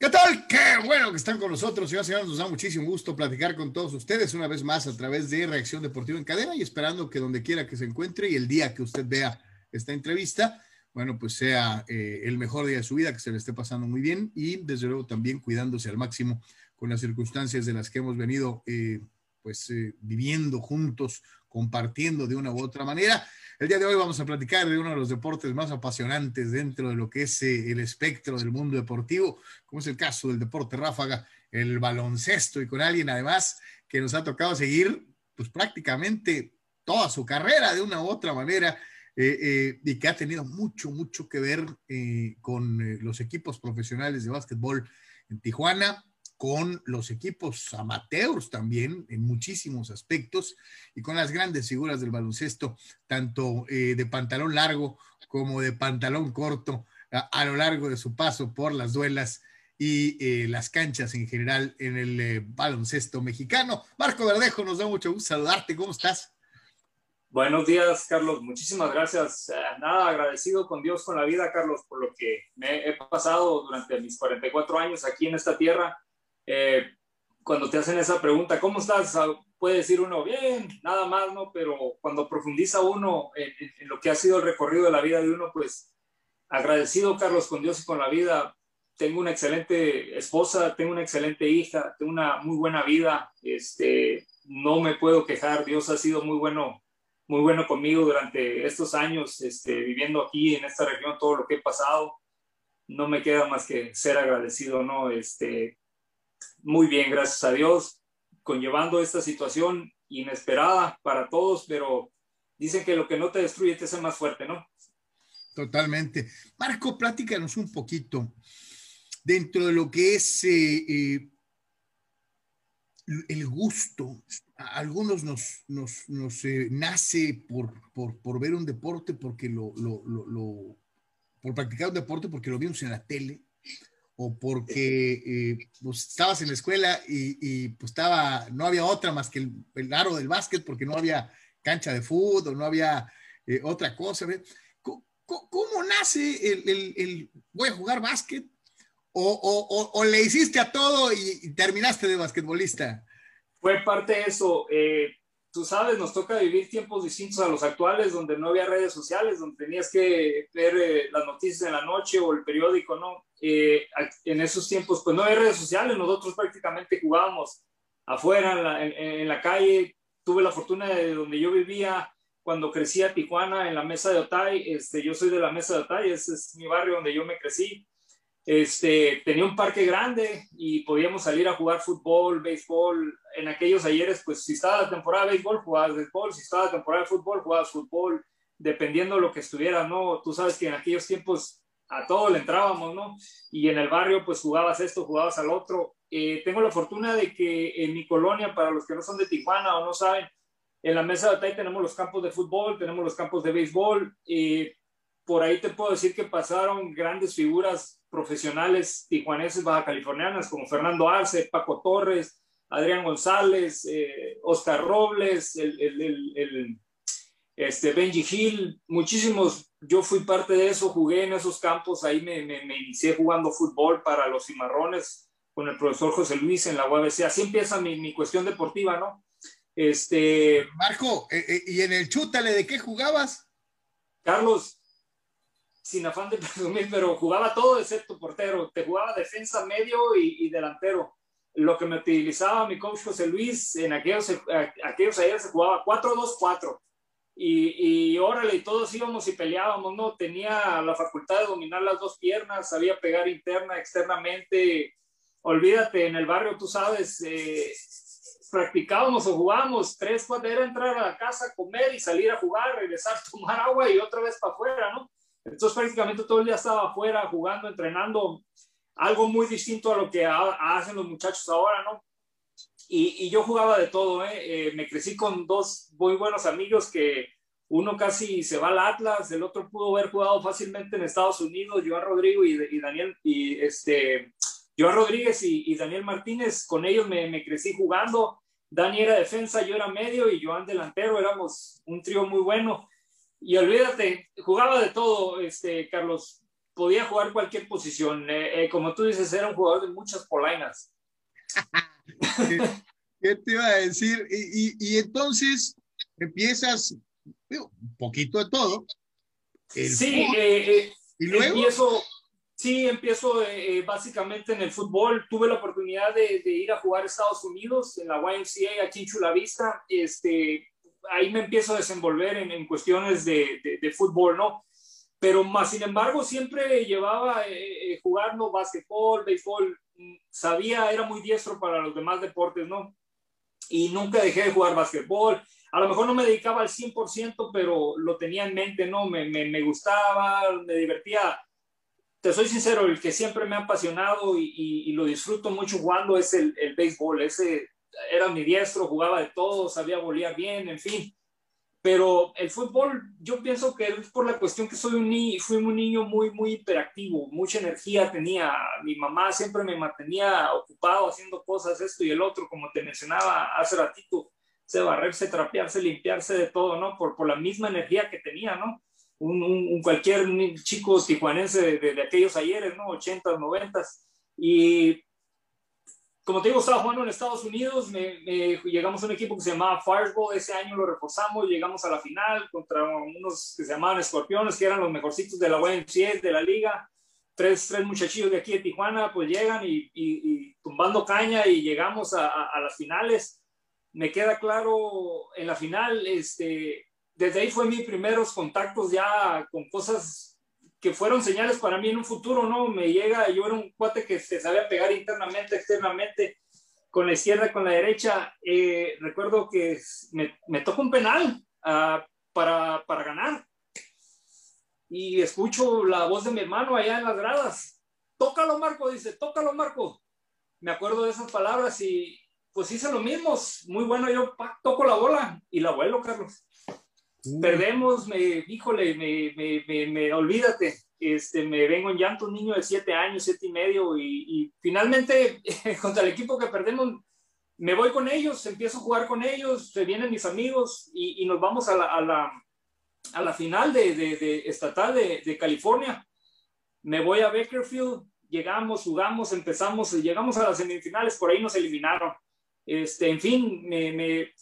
¿Qué tal? Qué bueno que están con nosotros, señoras y señores. Nos da muchísimo gusto platicar con todos ustedes una vez más a través de Reacción Deportiva en Cadena y esperando que donde quiera que se encuentre y el día que usted vea esta entrevista, bueno, pues sea eh, el mejor día de su vida, que se le esté pasando muy bien y desde luego también cuidándose al máximo con las circunstancias de las que hemos venido eh, pues eh, viviendo juntos, compartiendo de una u otra manera. El día de hoy vamos a platicar de uno de los deportes más apasionantes dentro de lo que es eh, el espectro del mundo deportivo, como es el caso del deporte ráfaga, el baloncesto, y con alguien además que nos ha tocado seguir pues prácticamente toda su carrera de una u otra manera. Eh, eh, y que ha tenido mucho, mucho que ver con los equipos profesionales de básquetbol en Tijuana, con los equipos amateurs también en muchísimos aspectos y con las grandes figuras del baloncesto, tanto eh, de pantalón largo como de pantalón corto, a, lo largo de su paso por las duelas y eh, las canchas en general en el eh, baloncesto mexicano. Marco Verdejo, nos da mucho gusto saludarte. ¿Cómo estás? Buenos días, Carlos. Muchísimas gracias. Nada, agradecido con Dios, con la vida, Carlos, por lo que me he pasado durante mis 44 años aquí en esta tierra eh, cuando te hacen esa pregunta, ¿cómo estás? Ah, puede decir uno, bien, nada más, ¿no? Pero cuando profundiza uno en, lo que ha sido el recorrido de la vida de uno, pues agradecido, Carlos, con Dios y con la vida. Tengo una excelente esposa, tengo una excelente hija, tengo una muy buena vida. Este, no me puedo quejar. Dios ha sido muy bueno, muy bueno conmigo durante estos años, este, viviendo aquí en esta región, todo lo que he pasado. No me queda más que ser agradecido, ¿no? Este, muy bien, gracias a Dios, conllevando esta situación inesperada para todos, pero dicen que lo que no te destruye te hace más fuerte, ¿no? Totalmente. Marco, pláticanos un poquito dentro de lo que es eh, eh, el gusto. A algunos nos, nos, eh, nace por, por, ver un deporte, porque lo, lo, lo, por practicar un deporte, porque lo vimos en la tele, o porque eh, pues, estabas en la escuela y, pues estaba, no había otra más que el, aro del básquet porque no había cancha de fútbol, no había eh, otra cosa. ¿Cómo, nace el, voy a jugar básquet? ¿O, le hiciste a todo y, terminaste de basquetbolista? Fue parte de eso. Eh, tú sabes, nos toca vivir tiempos distintos a los actuales, donde no había redes sociales, donde tenías que ver eh, las noticias en la noche o el periódico, ¿no? Eh, en esos tiempos, pues no había redes sociales, nosotros prácticamente jugábamos afuera, en la, calle. Tuve la fortuna de donde yo vivía cuando crecí a Tijuana, en la Mesa de Otay. Este, yo soy de la Mesa de Otay, ese es mi barrio donde yo me crecí este, tenía un parque grande y podíamos salir a jugar fútbol, béisbol. En aquellos ayeres, pues si estaba la temporada de béisbol, jugabas béisbol, si estaba la temporada de fútbol, jugabas fútbol, dependiendo de lo que estuviera, ¿no? Tú sabes que en aquellos tiempos a todo le entrábamos, ¿no? Y en el barrio, pues jugabas esto, jugabas al otro. Eh, tengo la fortuna de que en mi colonia, para los que no son de Tijuana o no saben, en la mesa de batalla tenemos los campos de fútbol, tenemos los campos de béisbol. Eh, por ahí te puedo decir que pasaron grandes figuras profesionales tijuaneses baja californianas como Fernando Arce, Paco Torres, Adrián González, eh, Oscar Robles, el, el, este Benji Hill, muchísimos. Yo fui parte de eso, jugué en esos campos, ahí me, me, inicié jugando fútbol para los cimarrones con el profesor José Luis en la UABC. Así empieza mi, mi cuestión deportiva, ¿no? Este... Marco, eh, eh, ¿y en el chútale de qué jugabas? Carlos, sin afán de presumir, pero jugaba todo excepto portero. Te jugaba defensa, medio y, delantero. Lo que me utilizaba mi coach José Luis en aquellos, aquellos ayer se jugaba 4-2-4. Y, y órale, todos íbamos y peleábamos, ¿no? Tenía la facultad de dominar las dos piernas, sabía pegar interna, externamente. Olvídate, en el barrio, tú sabes, eh, practicábamos o jugábamos tres, cuatro, era entrar a la casa, comer y salir a jugar, regresar, tomar agua y otra vez para afuera, ¿no? Entonces prácticamente todo el día estaba afuera jugando, entrenando, algo muy distinto a lo que hacen los muchachos ahora, ¿no? Y, yo jugaba de todo, ¿eh? ¿eh? Me crecí con dos muy buenos amigos que uno casi se va al Atlas, el otro pudo haber jugado fácilmente en Estados Unidos, Joan Rodrigo y, Daniel, y este, Joan Rodríguez y, Daniel Martínez, con ellos me, me crecí jugando. Dani era defensa, yo era medio y Joan delantero, éramos un trío muy bueno y olvídate, jugaba de todo, este, Carlos. podía jugar cualquier posición. Eh, eh, como tú dices, era un jugador de muchas polainas. ¿Qué te iba a decir? Y, y, entonces empiezas un poquito de todo. sí, eh, ¿Y luego? empiezo, sí, empiezo básicamente en el fútbol. Tuve la oportunidad de, de, ir a jugar a Estados Unidos en la YMCA aquí en Chula Vista. Este, ahí me empiezo a desenvolver en, en cuestiones de, de, de, fútbol, ¿no? Pero más sin embargo siempre llevaba eh, eh, jugando básquetbol, béisbol, mm, sabía, era muy diestro para los demás deportes, ¿no? Y nunca dejé de jugar básquetbol. A lo mejor no me dedicaba al 100%, pero lo tenía en mente, ¿no? Me, me, me gustaba, me divertía. Te soy sincero, el que siempre me ha apasionado y, y, lo disfruto mucho jugando es el, el béisbol. Ese era mi diestro, jugaba de todo, sabía bolear bien, en fin pero el fútbol, yo pienso que es por la cuestión que soy un niño, fui un niño muy, muy hiperactivo, mucha energía tenía. Mi mamá siempre me mantenía ocupado haciendo cosas, esto y el otro, como te mencionaba hace ratito, se barrerse, trapearse, limpiarse de todo, ¿no? Por, por la misma energía que tenía, ¿no? Un, un, cualquier chico tijuanense de, de, aquellos ayeres, ¿no? 80, 90. Y como te digo, estaba jugando en Estados Unidos, me, llegamos a un equipo que se llamaba Fireball, ese año lo reforzamos, llegamos a la final contra unos que se llamaban Escorpiones, que eran los mejorcitos de la YMCA, de la liga, tres, tres muchachillos de aquí de Tijuana, pues llegan y, y, tumbando caña y llegamos a, a, a, las finales. Me queda claro, en la final, este, desde ahí fue mis primeros contactos ya con cosas que fueron señales para mí en un futuro, ¿no? Me llega, yo era un cuate que se sabía pegar internamente, externamente, con la izquierda, con la derecha. Eh, recuerdo que me, me tocó un penal uh, para, para ganar. Y escucho la voz de mi hermano allá en las gradas. Tócalo, Marco, dice, tócalo, Marco. Me acuerdo de esas palabras y pues hice lo mismo. Muy bueno, yo toco la bola y la vuelo, Carlos. Perdemos, me, híjole, me, me, me, olvídate, este, me vengo en llanto un niño de siete años, siete y medio, y, finalmente contra el equipo que perdemos, me voy con ellos, empiezo a jugar con ellos, se vienen mis amigos y, y nos vamos a la, a la, a la final de, de, de estatal de, de, California. Me voy a Bakerfield, llegamos, jugamos, empezamos, llegamos a las semifinales, por ahí nos eliminaron. Este, en fin, me, me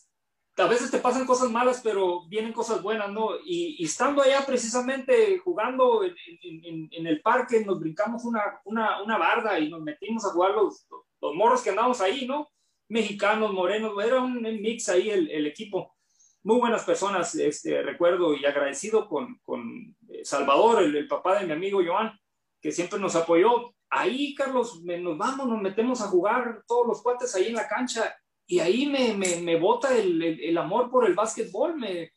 a veces te pasan cosas malas, pero vienen cosas buenas, ¿no? Y, estando allá precisamente jugando en, en, en, el parque, nos brincamos una, una, una, barda y nos metimos a jugar los, los morros que andábamos ahí, ¿no? Mexicanos, morenos, era un mix ahí el, el equipo. Muy buenas personas, este, recuerdo y agradecido con, con eh, Salvador, el, el, papá de mi amigo Joan, que siempre nos apoyó. Ahí, Carlos, nos vamos, nos metemos a jugar todos los cuates ahí en la cancha y ahí me, me, me bota el, el, amor por el básquetbol, me,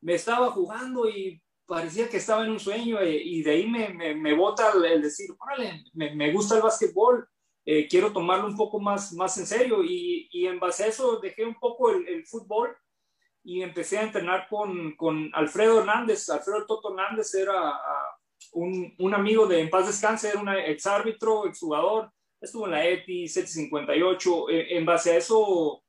me estaba jugando y parecía que estaba en un sueño eh, y de ahí me, me, me bota el, decir, órale, me, me, gusta el básquetbol, eh, quiero tomarlo un poco más, más en serio y, y en base a eso dejé un poco el, el fútbol y empecé a entrenar con, con, Alfredo Hernández. Alfredo Toto Hernández era uh, un, un, amigo de En Paz Descanse, era un ex árbitro, ex jugador, estuvo en la EPI, 758, eh, en base a eso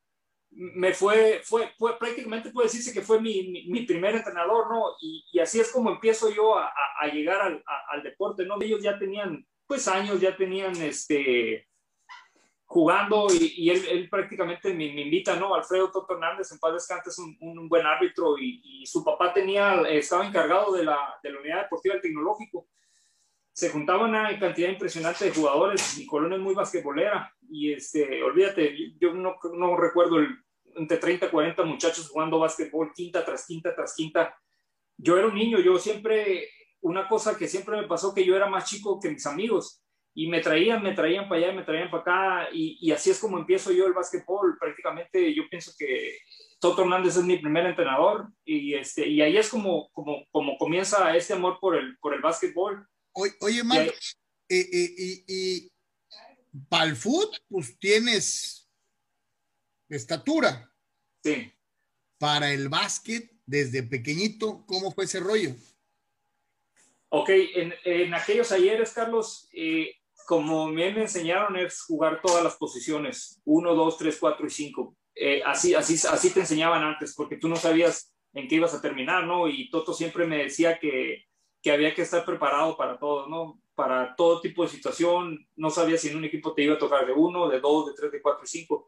me fue, fue, fue prácticamente puede decirse que fue mi, mi, primer entrenador, ¿no? Y, y, así es como empiezo yo a, a llegar al, al, deporte, ¿no? Ellos ya tenían, pues años, ya tenían, este, jugando y, y él, él, prácticamente me, invita, ¿no? Alfredo Toto Hernández, en paz descanse, es un, un, buen árbitro y, y, su papá tenía, estaba encargado de la, de la unidad deportiva del tecnológico se juntaba una cantidad impresionante de jugadores. Mi colonia es muy basquetbolera y este, olvídate, yo no, no recuerdo el, entre 30 y 40 muchachos jugando básquetbol quinta tras quinta tras quinta. Yo era un niño, yo siempre, una cosa que siempre me pasó que yo era más chico que mis amigos y me traían, me traían para allá, me traían para acá y, y así es como empiezo yo el básquetbol. Prácticamente yo pienso que Toto Hernández es mi primer entrenador y, este, y ahí es como, como, como comienza este amor por el, por el básquetbol Oye, Marco, y, y, y, para el fútbol, pues tienes estatura. Sí. Para el básquet, desde pequeñito, ¿cómo fue ese rollo? Ok, en, en aquellos ayeres, Carlos, eh, como me enseñaron es jugar todas las posiciones, uno, dos, tres, cuatro y cinco. Eh, así, así, así te enseñaban antes, porque tú no sabías en qué ibas a terminar, ¿no? Y Toto siempre me decía que que había que estar preparado para todo, ¿no? para todo tipo de situación. No sabía si en un equipo te iba a tocar de uno, de dos, de tres, de cuatro, cinco.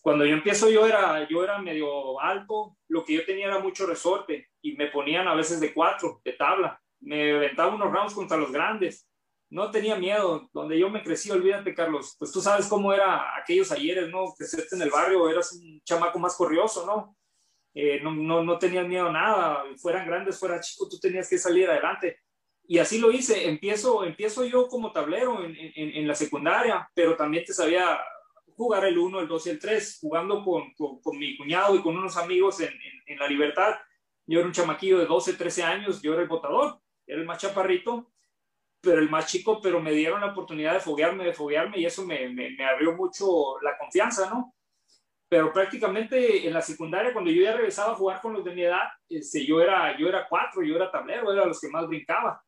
Cuando yo empiezo yo era, yo era medio alto, lo que yo tenía era mucho resorte y me ponían a veces de cuatro, de tabla. Me aventaba unos rounds contra los grandes. No tenía miedo. Donde yo me crecí, olvídate, Carlos. Pues tú sabes cómo era aquellos ayeres, ¿no? Crecerte en el barrio, eras un chamaco más corrioso, ¿no? Eh, no, no, no tenías miedo a nada. Fueran grandes, fuera chico, tú tenías que salir adelante. Y así lo hice. Empiezo, empiezo yo como tablero en, en, en la secundaria, pero también te sabía jugar el 1, el 2 y el 3, jugando con, con, mi cuñado y con unos amigos en, en, La Libertad. Yo era un chamaquillo de 12, 13 años, yo era el votador, era el más chaparrito, pero el más chico, pero me dieron la oportunidad de foguearme, de foguearme y eso me, me, me abrió mucho la confianza, ¿no? Pero prácticamente en la secundaria, cuando yo ya regresaba a jugar con los de mi edad, este, yo, era, yo era cuatro, yo era tablero, era los que más brincaba.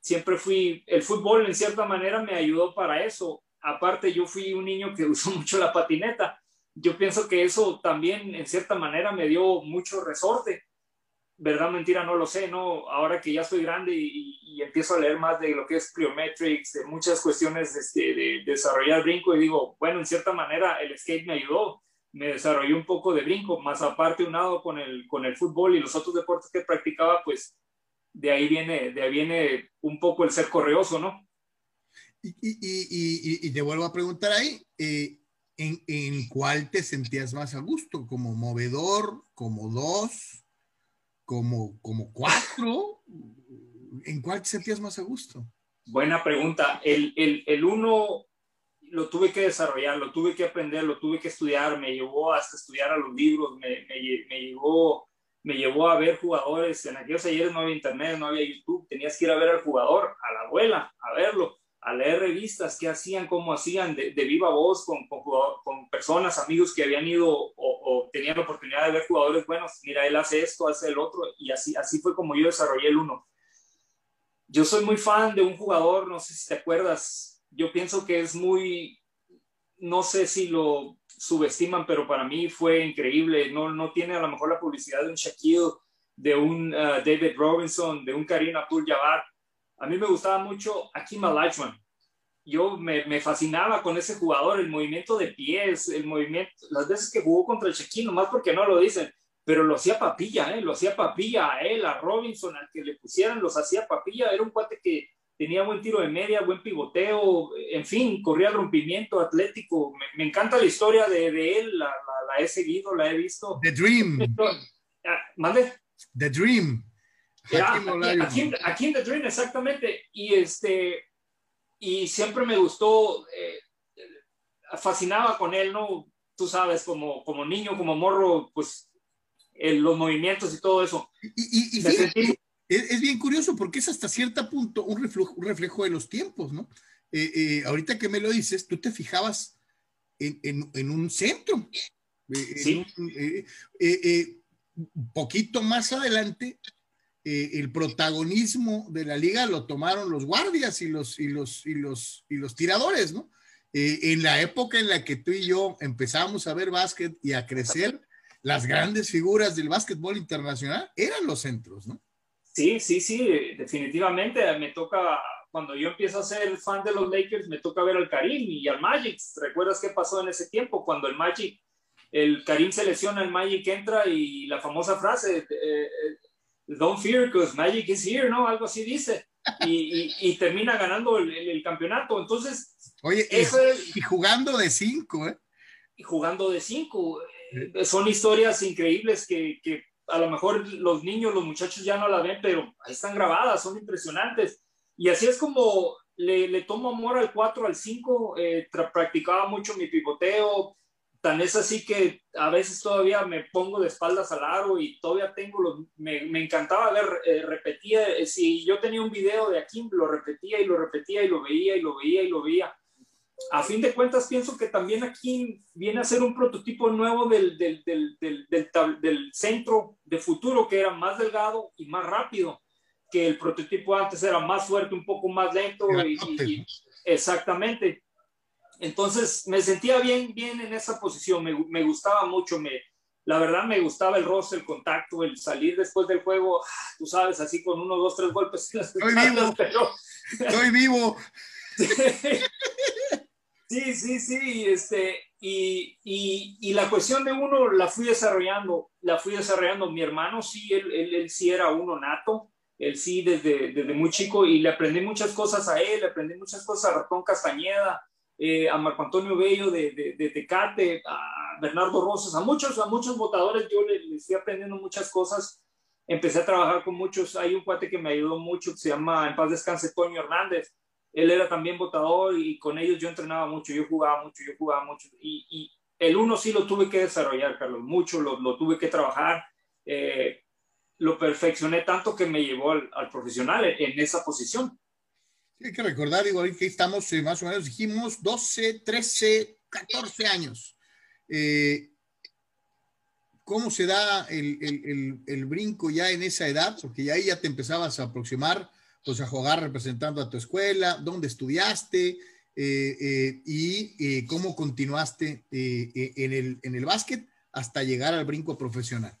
Siempre fui, el fútbol en cierta manera me ayudó para eso aparte yo fui un niño que usó mucho la patineta. Yo pienso que eso también en cierta manera me dio mucho resorte. Verdad, mentira, no lo sé, ¿no? Ahora que ya estoy grande y, empiezo a leer más de lo que es pliometrics, de muchas cuestiones de, este, de, desarrollar brinco y digo, bueno, en cierta manera el skate me ayudó, me desarrolló un poco de brinco, más aparte unado con el, con el fútbol y los otros deportes que practicaba, pues de ahí viene, de ahí viene un poco el ser correoso, ¿no? Y, te vuelvo a preguntar ahí, eh, ¿en, ¿en, cuál te sentías más a gusto? ¿Como movedor? ¿Como dos? ¿Como, como cuatro? ¿En cuál te sentías más a gusto? Buena pregunta. El, el, el uno lo tuve que desarrollar, lo tuve que aprender, lo tuve que estudiar, me llevó hasta estudiar a los libros, me, me, me llevó me llevó a ver jugadores, en aquellos ayeres no había internet, no había YouTube, tenías que ir a ver al jugador, a la abuela, a verlo a leer revistas, qué hacían, cómo hacían, de, viva voz, con, con, personas, amigos que habían ido o, tenían la oportunidad de ver jugadores buenos. Mira, él hace esto, hace el otro, y así, así fue como yo desarrollé el uno. Yo soy muy fan de un jugador, no sé si te acuerdas, yo pienso que es muy, no sé si lo subestiman, pero para mí fue increíble. No, no tiene a lo mejor la publicidad de un Shaquille, de un uh, David Robinson, de un Karim Abdul-Jabbar, a mí me gustaba mucho Akim Olajuwon. Yo me, me, fascinaba con ese jugador, el movimiento de pies, el movimiento, las veces que jugó contra el Chequín, más porque no lo dicen, pero lo hacía papilla, ¿eh? lo hacía papilla a él, a Robinson, al que le pusieran, los hacía papilla. Era un cuate que tenía buen tiro de media, buen pivoteo, en fin, corría al rompimiento atlético. Me, encanta la historia de, de él, la, la, he seguido, la he visto. The Dream. Ah, ¿Mande? The Dream aquí, en The Dream, exactamente. Y, este, y siempre me gustó, eh, fascinaba con él, ¿no? Tú sabes, como, como niño, como morro, pues los movimientos y todo eso. Y, es, bien curioso porque es hasta cierto punto un reflejo, un reflejo de los tiempos, ¿no? Eh, eh, ahorita que me lo dices, tú te fijabas en, en, en un centro. Sí. Un, poquito más adelante eh, el protagonismo de la liga lo tomaron los guardias y los, y los, y los, y los tiradores, ¿no? Eh, en la época en la que tú y yo empezamos a ver básquet y a crecer, las grandes figuras del básquetbol internacional eran los centros, ¿no? Sí, sí, sí, definitivamente me toca, cuando yo empiezo a ser fan de los Lakers, me toca ver al Karim y al Magic. ¿Recuerdas qué pasó en ese tiempo? Cuando el Magic, el Karim se lesiona, el Magic entra y la famosa frase, eh, Don't fear because magic is here, ¿no? Algo así dice. Y, y, termina ganando el, el, campeonato. Entonces, oye, y, jugando de cinco, ¿eh? Y jugando de cinco. Eh, son historias increíbles que, que, a lo mejor los niños, los muchachos ya no la ven, pero ahí están grabadas, son impresionantes. Y así es como le, le tomo amor al 4, al 5, eh, practicaba mucho mi pivoteo, Tan es así que a veces todavía me pongo de espaldas al aro y todavía tengo los, me, me encantaba ver, eh, repetía, eh, si yo tenía un video de aquí, lo repetía y lo repetía y lo veía y lo veía y lo veía. A fin de cuentas, pienso que también aquí viene a ser un prototipo nuevo del, del, del, del, del centro de futuro, que era más delgado y más rápido, que el prototipo antes era más fuerte, un poco más lento. y, exactamente. Entonces me sentía bien, bien en esa posición, me, me gustaba mucho, me, la verdad me gustaba el roce, el contacto, el salir después del juego, ah, tú sabes, así con uno, dos, tres golpes en las pero, Estoy vivo. Sí, sí, sí, este, y, y, y, la cuestión de uno la fui desarrollando, la fui desarrollando. Mi hermano sí, él, él, él sí era uno nato, él sí desde, desde, muy chico y le aprendí muchas cosas a él, le aprendí muchas cosas a Ratón Castañeda, eh, a Marco Antonio Bello de, de, Tecate, a Bernardo Rosas, a muchos, a muchos votadores yo les, fui aprendiendo muchas cosas. Empecé a trabajar con muchos, hay un cuate que me ayudó mucho que se llama, en paz descanse, Toño Hernández, él era también votador y con ellos yo entrenaba mucho, yo jugaba mucho, yo jugaba mucho. Y, el uno sí lo tuve que desarrollar, Carlos, mucho, lo, tuve que trabajar. Eh, lo perfeccioné tanto que me llevó al, al profesional en, esa posición. Hay que recordar, digo, que estamos eh, más o menos, dijimos 12, 13, 14 años. Eh, ¿Cómo se da el, el, el, el, brinco ya en esa edad? Porque ya ahí ya te empezabas a aproximar pues a jugar representando a tu escuela, dónde estudiaste eh, eh, y eh, cómo continuaste en, el, en el básquet hasta llegar al brinco profesional.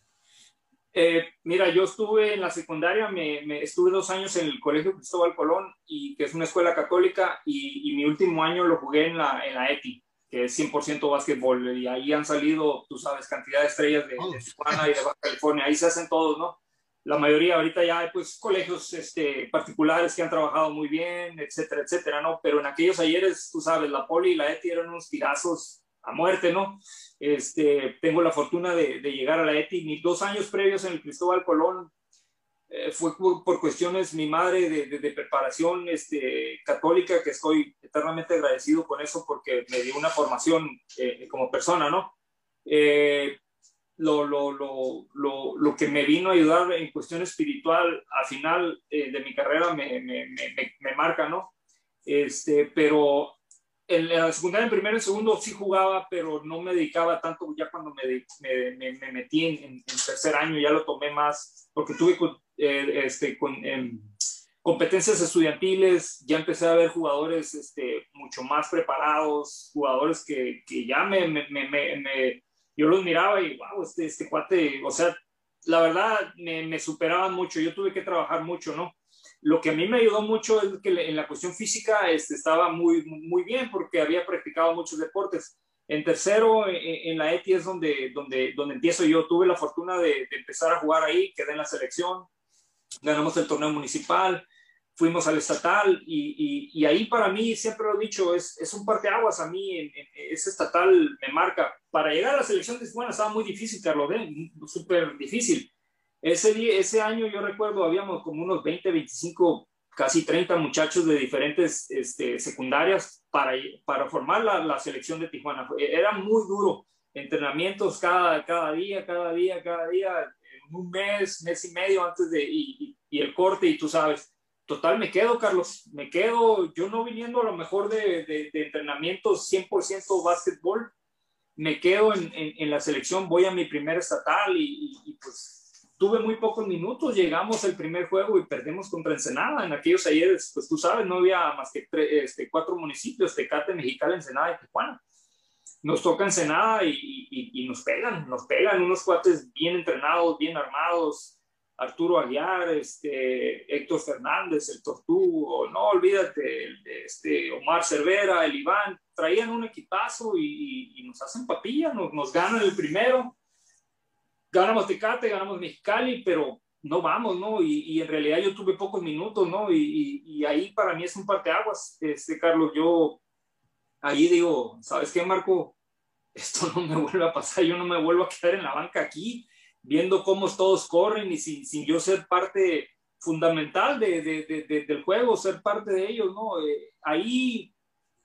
Mira, yo estuve en la secundaria, me, me, estuve dos años en el Colegio Cristóbal Colón, y que es una escuela católica, y, y mi último año lo jugué en la, en la ETI, que es 100% básquetbol, y ahí han salido, tú sabes, cantidad de estrellas de, de Tijuana y de Baja California, ahí se hacen todos, ¿no? la mayoría ahorita ya hay pues colegios este, particulares que han trabajado muy bien, etcétera, etcétera, ¿no? Pero en aquellos ayeres, tú sabes, la Poli y la ETI eran unos tirazos a muerte, ¿no? Este, tengo la fortuna de, llegar a la ETI, mis dos años previos en el Cristóbal Colón eh, fue por, por, cuestiones mi madre de, preparación este, católica, que estoy eternamente agradecido con eso porque me dio una formación eh, como persona, ¿no? Eh, lo, lo, lo, lo, que me vino a ayudar en cuestión espiritual al final eh, de mi carrera me, me, me, me, marca, ¿no? Este, pero en la secundaria, en primero y segundo sí jugaba, pero no me dedicaba tanto ya cuando me, me metí en, en, tercer año, ya lo tomé más, porque tuve eh, este, con, eh, competencias estudiantiles, ya empecé a ver jugadores este, mucho más preparados, jugadores que, que ya me, me, me yo los miraba y, wow, este, este cuate, o sea, la verdad me, me, superaban mucho, yo tuve que trabajar mucho, ¿no? Lo que a mí me ayudó mucho es que en la cuestión física este, estaba muy, muy bien porque había practicado muchos deportes. En tercero, en, en la ETI es donde, donde, donde empiezo yo. Tuve la fortuna de, empezar a jugar ahí, quedé en la selección, ganamos el torneo municipal, fuimos al estatal y, y, ahí para mí, siempre lo he dicho, es, es un parteaguas a mí, en, ese estatal me marca. Para llegar a la selección de Tijuana estaba muy difícil, Carlos, súper difícil. Ese, día, ese año yo recuerdo, habíamos como unos 20, 25, casi 30 muchachos de diferentes este, secundarias para, para formar la, la, selección de Tijuana. Era muy duro, entrenamientos cada, cada día, cada día, cada día, un mes, mes y medio antes de, y, y el corte, y tú sabes. Total me quedo, Carlos, me quedo, yo no viniendo a lo mejor de, de, de entrenamientos 100% básquetbol, me quedo en, en, en, la selección, voy a mi primer estatal y, y, y, pues tuve muy pocos minutos, llegamos el primer juego y perdemos contra Ensenada, en aquellos ayeres, pues tú sabes, no había más que tres, este, cuatro municipios, Tecate, Mexicali, Ensenada y Tijuana. Nos toca Ensenada y, y nos pegan, nos pegan unos cuates bien entrenados, bien armados, Arturo Aguiar, este, Héctor Fernández, el Tortugo, no olvídate, este, Omar Cervera, el Iván, traían un equipazo y, y nos hacen papilla, nos, nos, ganan el primero, ganamos Tecate, ganamos Mexicali, pero no vamos, ¿no? Y, y en realidad yo tuve pocos minutos, ¿no? Y, y, ahí para mí es un parteaguas, este, Carlos, yo ahí digo, ¿sabes qué, Marco? Esto no me vuelve a pasar, yo no me vuelvo a quedar en la banca aquí viendo cómo todos corren y sin, sin yo ser parte fundamental de, de, de, del juego, ser parte de ellos, ¿no? Eh, ahí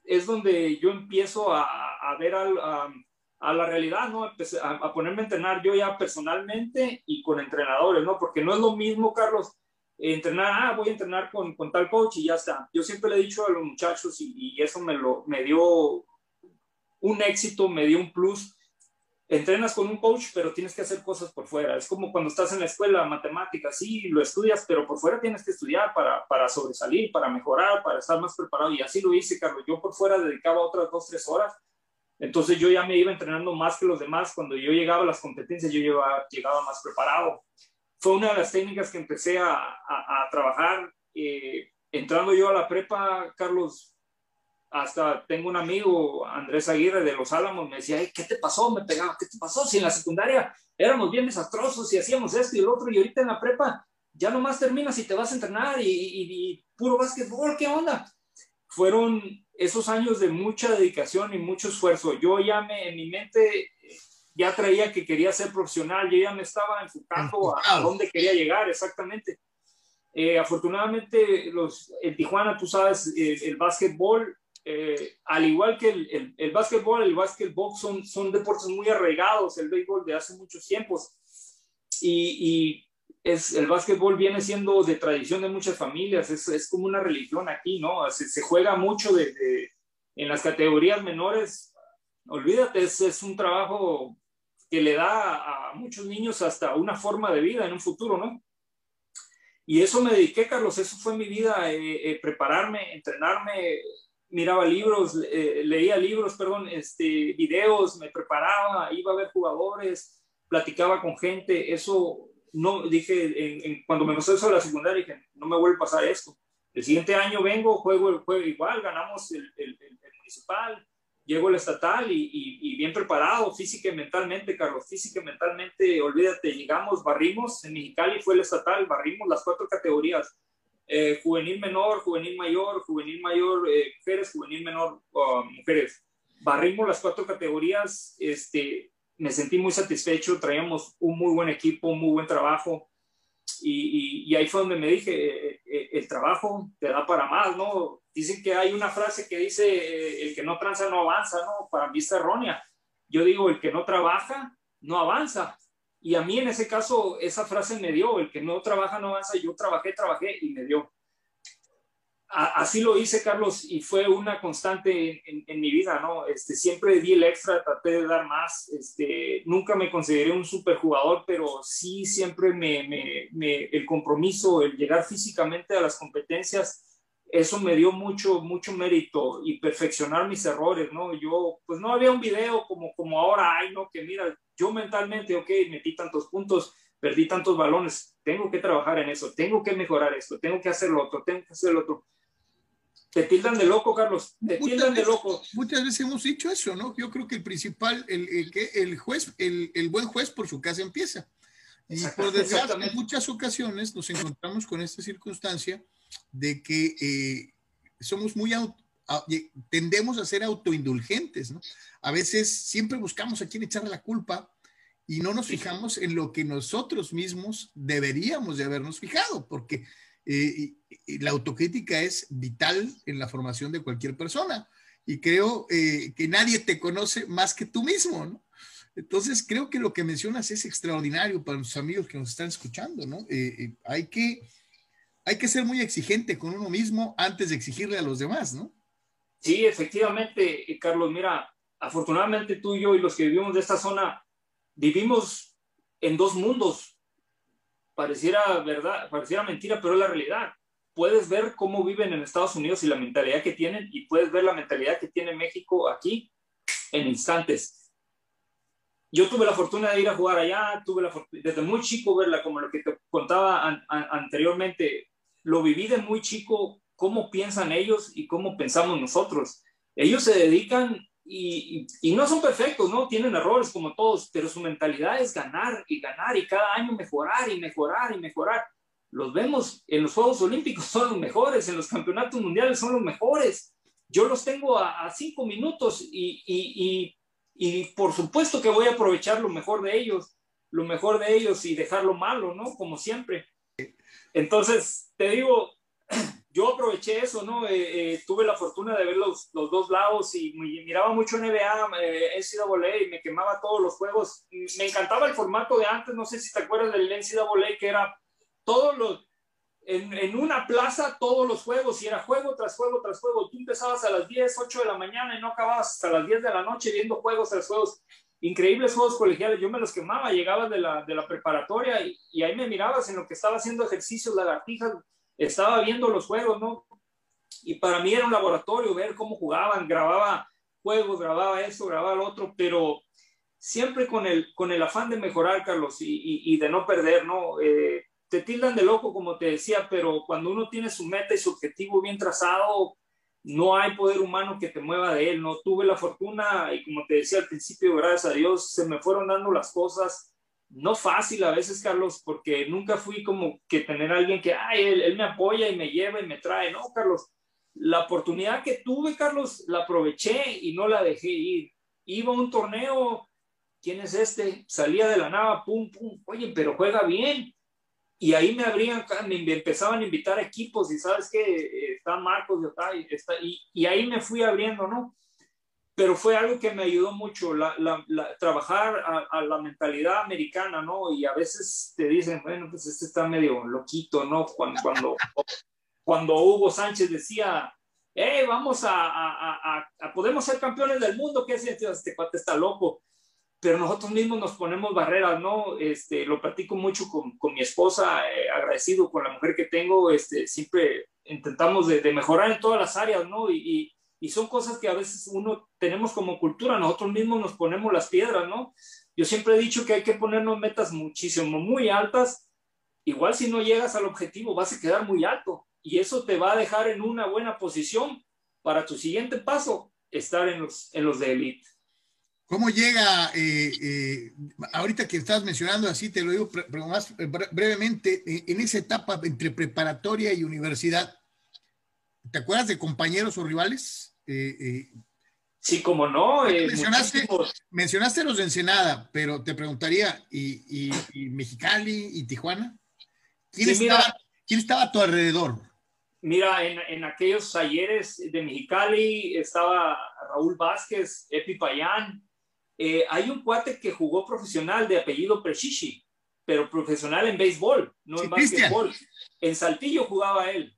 es donde yo empiezo a, a ver al, a, a, la realidad, ¿no? Empecé a, a, ponerme a entrenar yo ya personalmente y con entrenadores, ¿no? Porque no es lo mismo, Carlos, entrenar, ah, voy a entrenar con, con tal coach y ya está. Yo siempre le he dicho a los muchachos y, y eso me, lo, me dio un éxito, me dio un plus entrenas con un coach, pero tienes que hacer cosas por fuera. Es como cuando estás en la escuela, matemáticas, sí, lo estudias, pero por fuera tienes que estudiar para, para sobresalir, para mejorar, para estar más preparado. Y así lo hice, Carlos. Yo por fuera dedicaba otras dos, tres horas. Entonces yo ya me iba entrenando más que los demás. Cuando yo llegaba a las competencias, yo llegaba, llegaba más preparado. Fue una de las técnicas que empecé a, trabajar. Eh, entrando yo a la prepa, Carlos, hasta tengo un amigo, Andrés Aguirre de Los Álamos, me decía, ¿qué te pasó? Me pegaba, ¿qué te pasó? Si en la secundaria éramos bien desastrosos y hacíamos esto y el otro, y ahorita en la prepa ya nomás terminas y te vas a entrenar y puro básquetbol, ¿qué onda? Fueron esos años de mucha dedicación y mucho esfuerzo. Yo ya me, en mi mente, ya traía que quería ser profesional, yo ya me estaba enfocando a, a dónde quería llegar exactamente. Eh, afortunadamente, los, en Tijuana, tú sabes, el, básquetbol, eh, al igual que el, el, el, básquetbol, el básquetbol son, son deportes muy arraigados, el béisbol de hace muchos tiempos. Y es, el básquetbol viene siendo de tradición de muchas familias, es, es como una religión aquí, ¿no? Se, juega mucho de, en las categorías menores. Olvídate, es, es un trabajo que le da a muchos niños hasta una forma de vida en un futuro, ¿no? Y eso me dediqué, Carlos, eso fue mi vida, eh, eh, prepararme, entrenarme, miraba libros, eh, leía libros, perdón, este, videos, me preparaba, iba a ver jugadores, platicaba con gente, eso no, dije, cuando me pasó eso a la secundaria, dije, no me vuelve a pasar esto. El siguiente año vengo, juego juego igual, ganamos el, municipal, llego al estatal y, y, bien preparado física y mentalmente, Carlos, física y mentalmente, olvídate, llegamos, barrimos, en Mexicali fue el estatal, barrimos las cuatro categorías, eh, juvenil menor, juvenil mayor, juvenil mayor, eh, mujeres, juvenil menor, uh, mujeres. Barrimos las cuatro categorías, este, me sentí muy satisfecho, traíamos un muy buen equipo, muy buen trabajo. Y, y, y ahí fue donde me dije, eh, eh el trabajo te da para más, ¿no? Dicen que hay una frase que dice, eh, el que no tranza no avanza, ¿no? Para mí está errónea. Yo digo, el que no trabaja no avanza. Y a mí en ese caso esa frase me dio, el que no trabaja no avanza, yo trabajé, trabajé y me dio. Así lo hice, Carlos, y fue una constante en, mi vida, ¿no? Este, siempre di el extra, traté de dar más, este, nunca me consideré un superjugador, pero sí siempre me, me, me, el compromiso, el llegar físicamente a las competencias, eso me dio mucho, mucho mérito y perfeccionar mis errores, ¿no? Yo, pues no había un video como, como ahora hay, ¿no? Que mira, yo mentalmente, ok, metí tantos puntos, perdí tantos balones, tengo que trabajar en eso, tengo que mejorar esto, tengo que hacer lo otro, tengo que hacer lo otro. Te tildan de loco, Carlos, te tildan de loco. Muchas veces hemos dicho eso, ¿no? Yo creo que el principal, el, el el juez, el, el buen juez por su casa empieza. Y por desgracia, en muchas ocasiones nos encontramos con esta circunstancia de que eh, somos muy tendemos a ser autoindulgentes, ¿no? A veces siempre buscamos a quién echarle la culpa y no nos fijamos en lo que nosotros mismos deberíamos de habernos fijado, porque eh, la autocrítica es vital en la formación de cualquier persona y creo eh, que nadie te conoce más que tú mismo, ¿no? Entonces, creo que lo que mencionas es extraordinario para nuestros amigos que nos están escuchando, ¿no? hay que hay que ser muy exigente con uno mismo antes de exigirle a los demás, ¿no? Sí, efectivamente, Carlos, mira, afortunadamente tú y yo y los que vivimos de esta zona vivimos en dos mundos. Pareciera verdad, pareciera mentira, pero es la realidad. Puedes ver cómo viven en Estados Unidos y la mentalidad que tienen y puedes ver la mentalidad que tiene México aquí en instantes. Yo tuve la fortuna de ir a jugar allá, tuve la desde muy chico verla, como lo que te contaba an anteriormente, lo viví de muy chico, cómo piensan ellos y cómo pensamos nosotros. Ellos se dedican y, y, no son perfectos, ¿no? Tienen errores como todos, pero su mentalidad es ganar y ganar y cada año mejorar y mejorar y mejorar. Los vemos en los Juegos Olímpicos, son los mejores, en los campeonatos mundiales son los mejores. Yo los tengo a, a cinco minutos y, y, y, por supuesto que voy a aprovechar lo mejor de ellos, lo mejor de ellos y dejar lo malo, ¿no? Como siempre. Entonces, te digo, yo aproveché eso, ¿no? Eh, eh, tuve la fortuna de ver los, los, dos lados y miraba mucho NBA, eh, NCAA y me quemaba todos los juegos. Me encantaba el formato de antes, no sé si te acuerdas del NCAA, que era todos los, en, en, una plaza todos los juegos y era juego tras juego tras juego. Tú empezabas a las 10, 8 de la mañana y no acababas hasta las 10 de la noche viendo juegos tras juegos increíbles juegos colegiales, yo me los quemaba, llegaba de la, de la preparatoria y, y, ahí me mirabas en lo que estaba haciendo ejercicios, lagartijas, estaba viendo los juegos, ¿no? Y para mí era un laboratorio ver cómo jugaban, grababa juegos, grababa eso, grababa lo otro, pero siempre con el, con el afán de mejorar, Carlos, y, y, de no perder, ¿no? Eh, te tildan de loco, como te decía, pero cuando uno tiene su meta y su objetivo bien trazado, no hay poder humano que te mueva de él. No tuve la fortuna y como te decía al principio, gracias a Dios, se me fueron dando las cosas. No fácil a veces, Carlos, porque nunca fui como que tener a alguien que, ay, él, él me apoya y me lleva y me trae. No, Carlos, la oportunidad que tuve, Carlos, la aproveché y no la dejé ir. Iba a un torneo, ¿quién es este? Salía de la nava, pum, pum, oye, pero juega bien y ahí me abrían, me empezaban a invitar equipos y sabes que está Marcos y, está, y, y, ahí me fui abriendo, ¿no? Pero fue algo que me ayudó mucho, la, la, trabajar a, la mentalidad americana, ¿no? Y a veces te dicen, bueno, pues este está medio loquito, ¿no? Cuando, cuando, cuando Hugo Sánchez decía, hey, vamos a, a, a, podemos ser campeones del mundo, ¿qué es? Este cuate está loco pero nosotros mismos nos ponemos barreras, ¿no? Este, lo practico mucho con, con mi esposa, eh, agradecido con la mujer que tengo, este, siempre intentamos de, de mejorar en todas las áreas, ¿no? Y, y, son cosas que a veces uno tenemos como cultura, nosotros mismos nos ponemos las piedras, ¿no? Yo siempre he dicho que hay que ponernos metas muchísimo, muy altas, igual si no llegas al objetivo vas a quedar muy alto y eso te va a dejar en una buena posición para tu siguiente paso, estar en los, en los de élite. ¿Cómo llega, eh, eh, ahorita que estás mencionando así, te lo digo más eh, brevemente, en esa etapa entre preparatoria y universidad, ¿te acuerdas de compañeros o rivales? sí, como no. mencionaste, mencionaste los de Ensenada, pero te preguntaría, ¿y, Mexicali y Tijuana? ¿Quién, estaba, ¿Quién estaba a tu alrededor? Mira, en, en, aquellos talleres de Mexicali estaba Raúl Vázquez, Epi Payán, eh, hay un cuate que jugó profesional de apellido Preshishi, pero profesional en béisbol, no en básquetbol. En Saltillo jugaba él.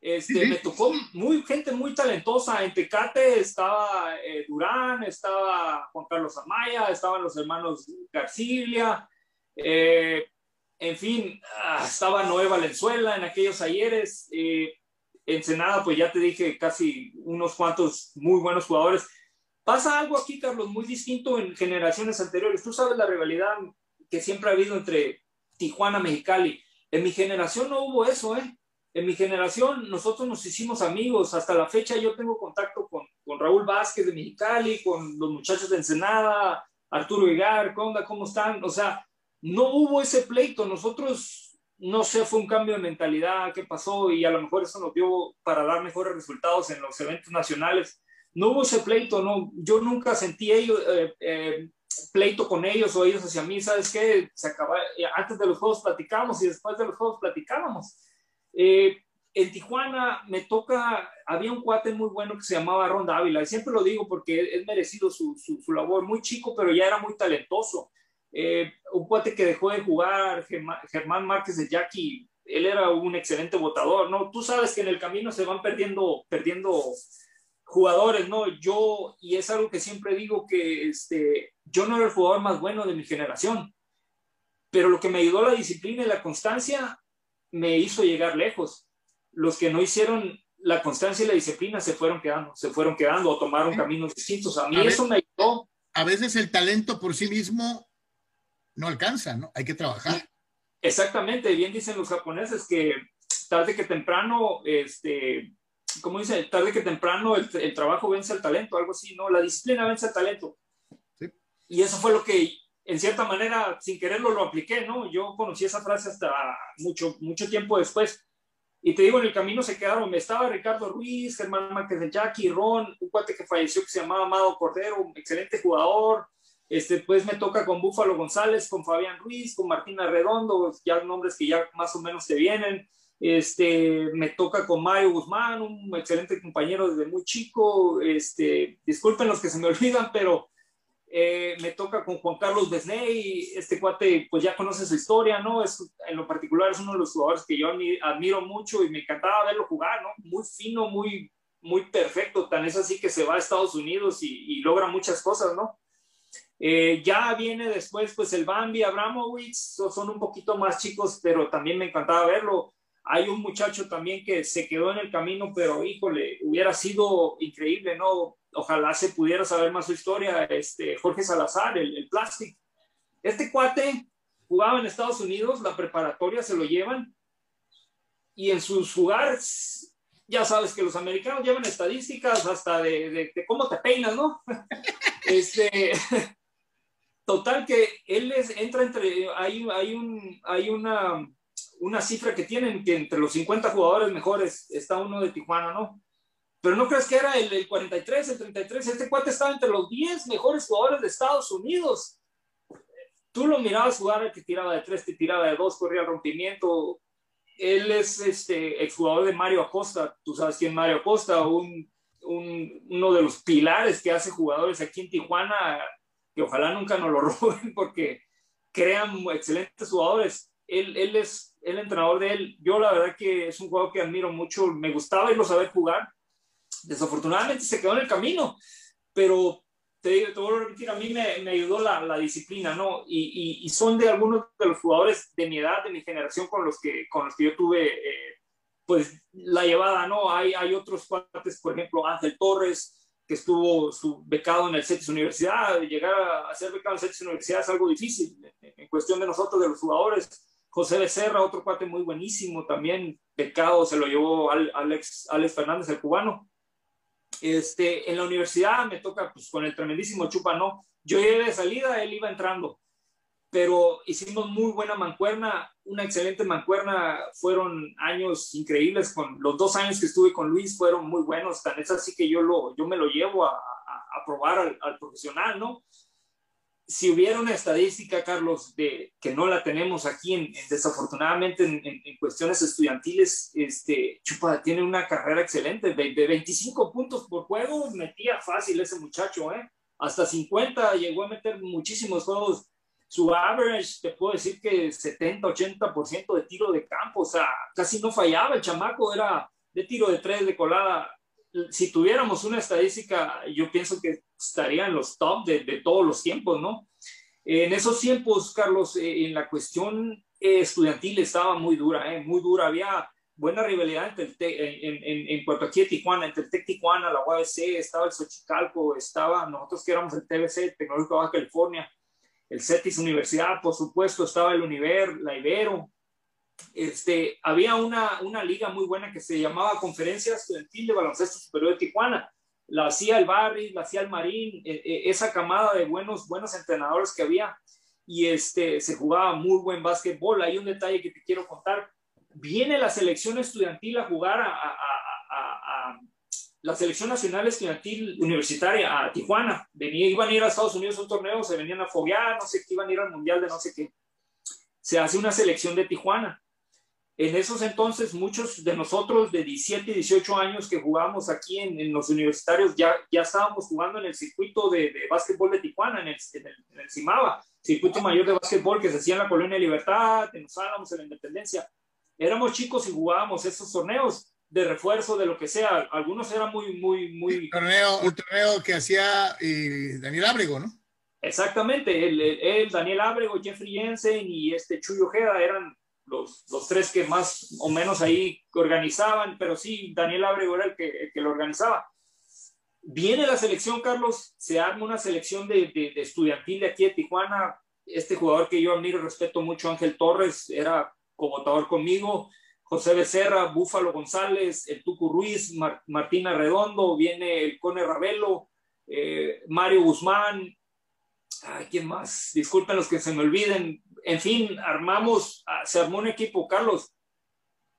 Este, Me tocó muy, gente muy talentosa. En Tecate estaba eh, Durán, estaba Juan Carlos Amaya, estaban los hermanos Garcilia. Eh, en fin, ah, estaba Noé Valenzuela en aquellos ayeres. Ensenada, pues ya te dije, casi unos cuantos muy buenos jugadores. Pasa algo aquí, Carlos, muy distinto en generaciones anteriores. Tú sabes la rivalidad que siempre ha habido entre Tijuana, Mexicali. En mi generación no hubo eso, ¿eh? En mi generación nosotros nos hicimos amigos. Hasta la fecha yo tengo contacto con, con Raúl Vázquez de Mexicali, con los muchachos de Ensenada, Arturo Higar, Conda, ¿cómo están? O sea, no hubo ese pleito. Nosotros, no sé, fue un cambio de mentalidad, qué pasó y a lo mejor eso nos dio para dar mejores resultados en los eventos nacionales no hubo ese pleito, no, yo nunca sentí ellos, eh, eh, pleito con ellos o ellos hacia mí, ¿sabes qué? Se acaba, eh, antes de los juegos platicamos y después de los juegos platicábamos. En Tijuana me toca, había un cuate muy bueno que se llamaba Ron Dávila, y siempre lo digo porque es merecido su, su, labor, muy chico, pero ya era muy talentoso. un cuate que dejó de jugar, Germán Márquez de Jackie, él era un excelente votador, ¿no? Tú sabes que en el camino se van perdiendo, perdiendo jugadores, ¿no? Yo, y es algo que siempre digo que este, yo no era el jugador más bueno de mi generación, pero lo que me ayudó la disciplina y la constancia me hizo llegar lejos. Los que no hicieron la constancia y la disciplina se fueron quedando, se fueron quedando o tomaron caminos distintos. A mí eso me ayudó. A veces el talento por sí mismo no alcanza, ¿no? Hay que trabajar. Exactamente, bien dicen los japoneses que tarde que temprano, este, como dice, tarde que temprano el, el, trabajo vence al talento, algo así, ¿no? La disciplina vence al talento. Sí. Y eso fue lo que, en cierta manera, sin quererlo, lo apliqué, ¿no? Yo conocí esa frase hasta mucho, mucho tiempo después. Y te digo, en el camino se quedaron, estaba Ricardo Ruiz, Germán Márquez de Jackie, Ron, un cuate que falleció que se llamaba Amado Cordero, un excelente jugador. Este, pues me toca con Búfalo González, con Fabián Ruiz, con Martina Redondo, ya nombres que ya más o menos te vienen. Este, me toca con Mario Guzmán, un excelente compañero desde muy chico. Este, disculpen los que se me olvidan, pero eh, me toca con Juan Carlos Besney. Este cuate, pues ya conoce su historia, ¿no? Es, en lo particular es uno de los jugadores que yo admiro mucho y me encantaba verlo jugar, ¿no? Muy fino, muy, muy perfecto. Tan es así que se va a Estados Unidos y, logra muchas cosas, ¿no? Eh, ya viene después, pues el Bambi, Abramowitz, son un poquito más chicos, pero también me encantaba verlo. Hay un muchacho también que se quedó en el camino, pero híjole, hubiera sido increíble, ¿no? Ojalá se pudiera saber más su historia, este, Jorge Salazar, el, el Plastic. Este cuate jugaba en Estados Unidos, la preparatoria se lo llevan y en sus jugares, ya sabes que los americanos llevan estadísticas hasta de, cómo te peinas, ¿no? este, total que él les entra entre, hay, hay, un, hay una, una cifra que tienen que entre los 50 jugadores mejores está uno de Tijuana, ¿no? Pero no crees que era el, el 43, el 33, este cuate estaba entre los 10 mejores jugadores de Estados Unidos. Tú lo mirabas jugar, que tiraba de tres, que tiraba de dos, corría el rompimiento, él es este exjugador de Mario Acosta, tú sabes quién es Mario Acosta, un, uno de los pilares que hace jugadores aquí en Tijuana, que ojalá nunca nos lo roben porque crean excelentes jugadores. Él, él es el entrenador de él. Yo la verdad que es un jugador que admiro mucho, me gustaba irlo a saber jugar. Desafortunadamente se quedó en el camino, pero te, te vuelvo a repetir, a mí me, ayudó la, disciplina, ¿no? Y, son de algunos de los jugadores de mi edad, de mi generación, con los que, con los que yo tuve, eh, pues, la llevada, ¿no? Hay, otros cuates, por ejemplo, Ángel Torres, que estuvo su, becado en el CETIS Universidad, llegar a, ser becado en el CETIS Universidad es algo difícil, en, en cuestión de nosotros, de los jugadores. José Becerra, otro cuate muy buenísimo, también becado, se lo llevó Alex, Alex Fernández, el cubano. Este, en la universidad me toca pues, con el tremendísimo Chupa, ¿no? Yo llegué de salida, él iba entrando, pero hicimos muy buena mancuerna, una excelente mancuerna, fueron años increíbles, con los dos años que estuve con Luis fueron muy buenos, tan es así que yo, lo, yo me lo llevo a, probar al, profesional, ¿no? Si hubiera una estadística, Carlos, de, que no la tenemos aquí, en, desafortunadamente en, en, cuestiones estudiantiles, este, Chupa tiene una carrera excelente, de, de, 25 puntos por juego, metía fácil ese muchacho, ¿eh? hasta 50 llegó a meter muchísimos juegos. Su average, te puedo decir que 70, 80% de tiro de campo, o sea, casi no fallaba, el chamaco era de tiro de tres, de colada, si tuviéramos una estadística, yo pienso que estaría en los top de, todos los tiempos, ¿no? En esos tiempos, Carlos, eh, en la cuestión estudiantil estaba muy dura, ¿eh? muy dura. Había buena rivalidad entre el en, en, en, cuanto aquí Tijuana, entre el TEC Tijuana, la UABC, estaba el Xochicalco, estaba nosotros que éramos el TBC, Tecnológico de Baja California, el CETIS Universidad, por supuesto, estaba el Univer, la Ibero, este, había una, una liga muy buena que se llamaba Conferencia Estudiantil de Baloncesto Superior de Tijuana. La hacía el Barry, la hacía el Marín, e, e, esa camada de buenos, buenos entrenadores que había. Y este, se jugaba muy buen básquetbol. Hay un detalle que te quiero contar. Viene la selección estudiantil a jugar a, a, a, a la selección nacional estudiantil universitaria a Tijuana. Venía, iban a ir a Estados Unidos a un torneo, se venían a foguear, no sé qué, iban a ir al mundial de no sé qué. Se hace una selección de Tijuana en esos entonces, muchos de nosotros de 17 y 18 años que jugábamos aquí en, los universitarios, ya, ya estábamos jugando en el circuito de, de básquetbol de Tijuana, en el, en, el, CIMABA, circuito mayor de básquetbol que se hacía en la Colonia Libertad, en Los Álamos, en la Independencia. Éramos chicos y jugábamos esos torneos de refuerzo, de lo que sea. Algunos eran muy, muy, muy... Un torneo, un torneo que hacía eh, Daniel Ábrego, ¿no? Exactamente, él, Daniel Ábrego, Jeffrey Jensen y este Chuyo Ojeda eran los, los, tres que más o menos ahí organizaban, pero sí, Daniel Abrego era el que, que lo organizaba. Viene la selección, Carlos, se arma una selección de, de, estudiantil de aquí de Tijuana. Este jugador que yo admiro y respeto mucho, Ángel Torres, era covotador conmigo. José Becerra, Búfalo González, el Tucu Ruiz, Mar, Martina Redondo, viene el Cone Ravelo, eh, Mario Guzmán. Ay, ¿quién más? Disculpen los que se me olviden en fin, armamos, ah, se armó un equipo, Carlos,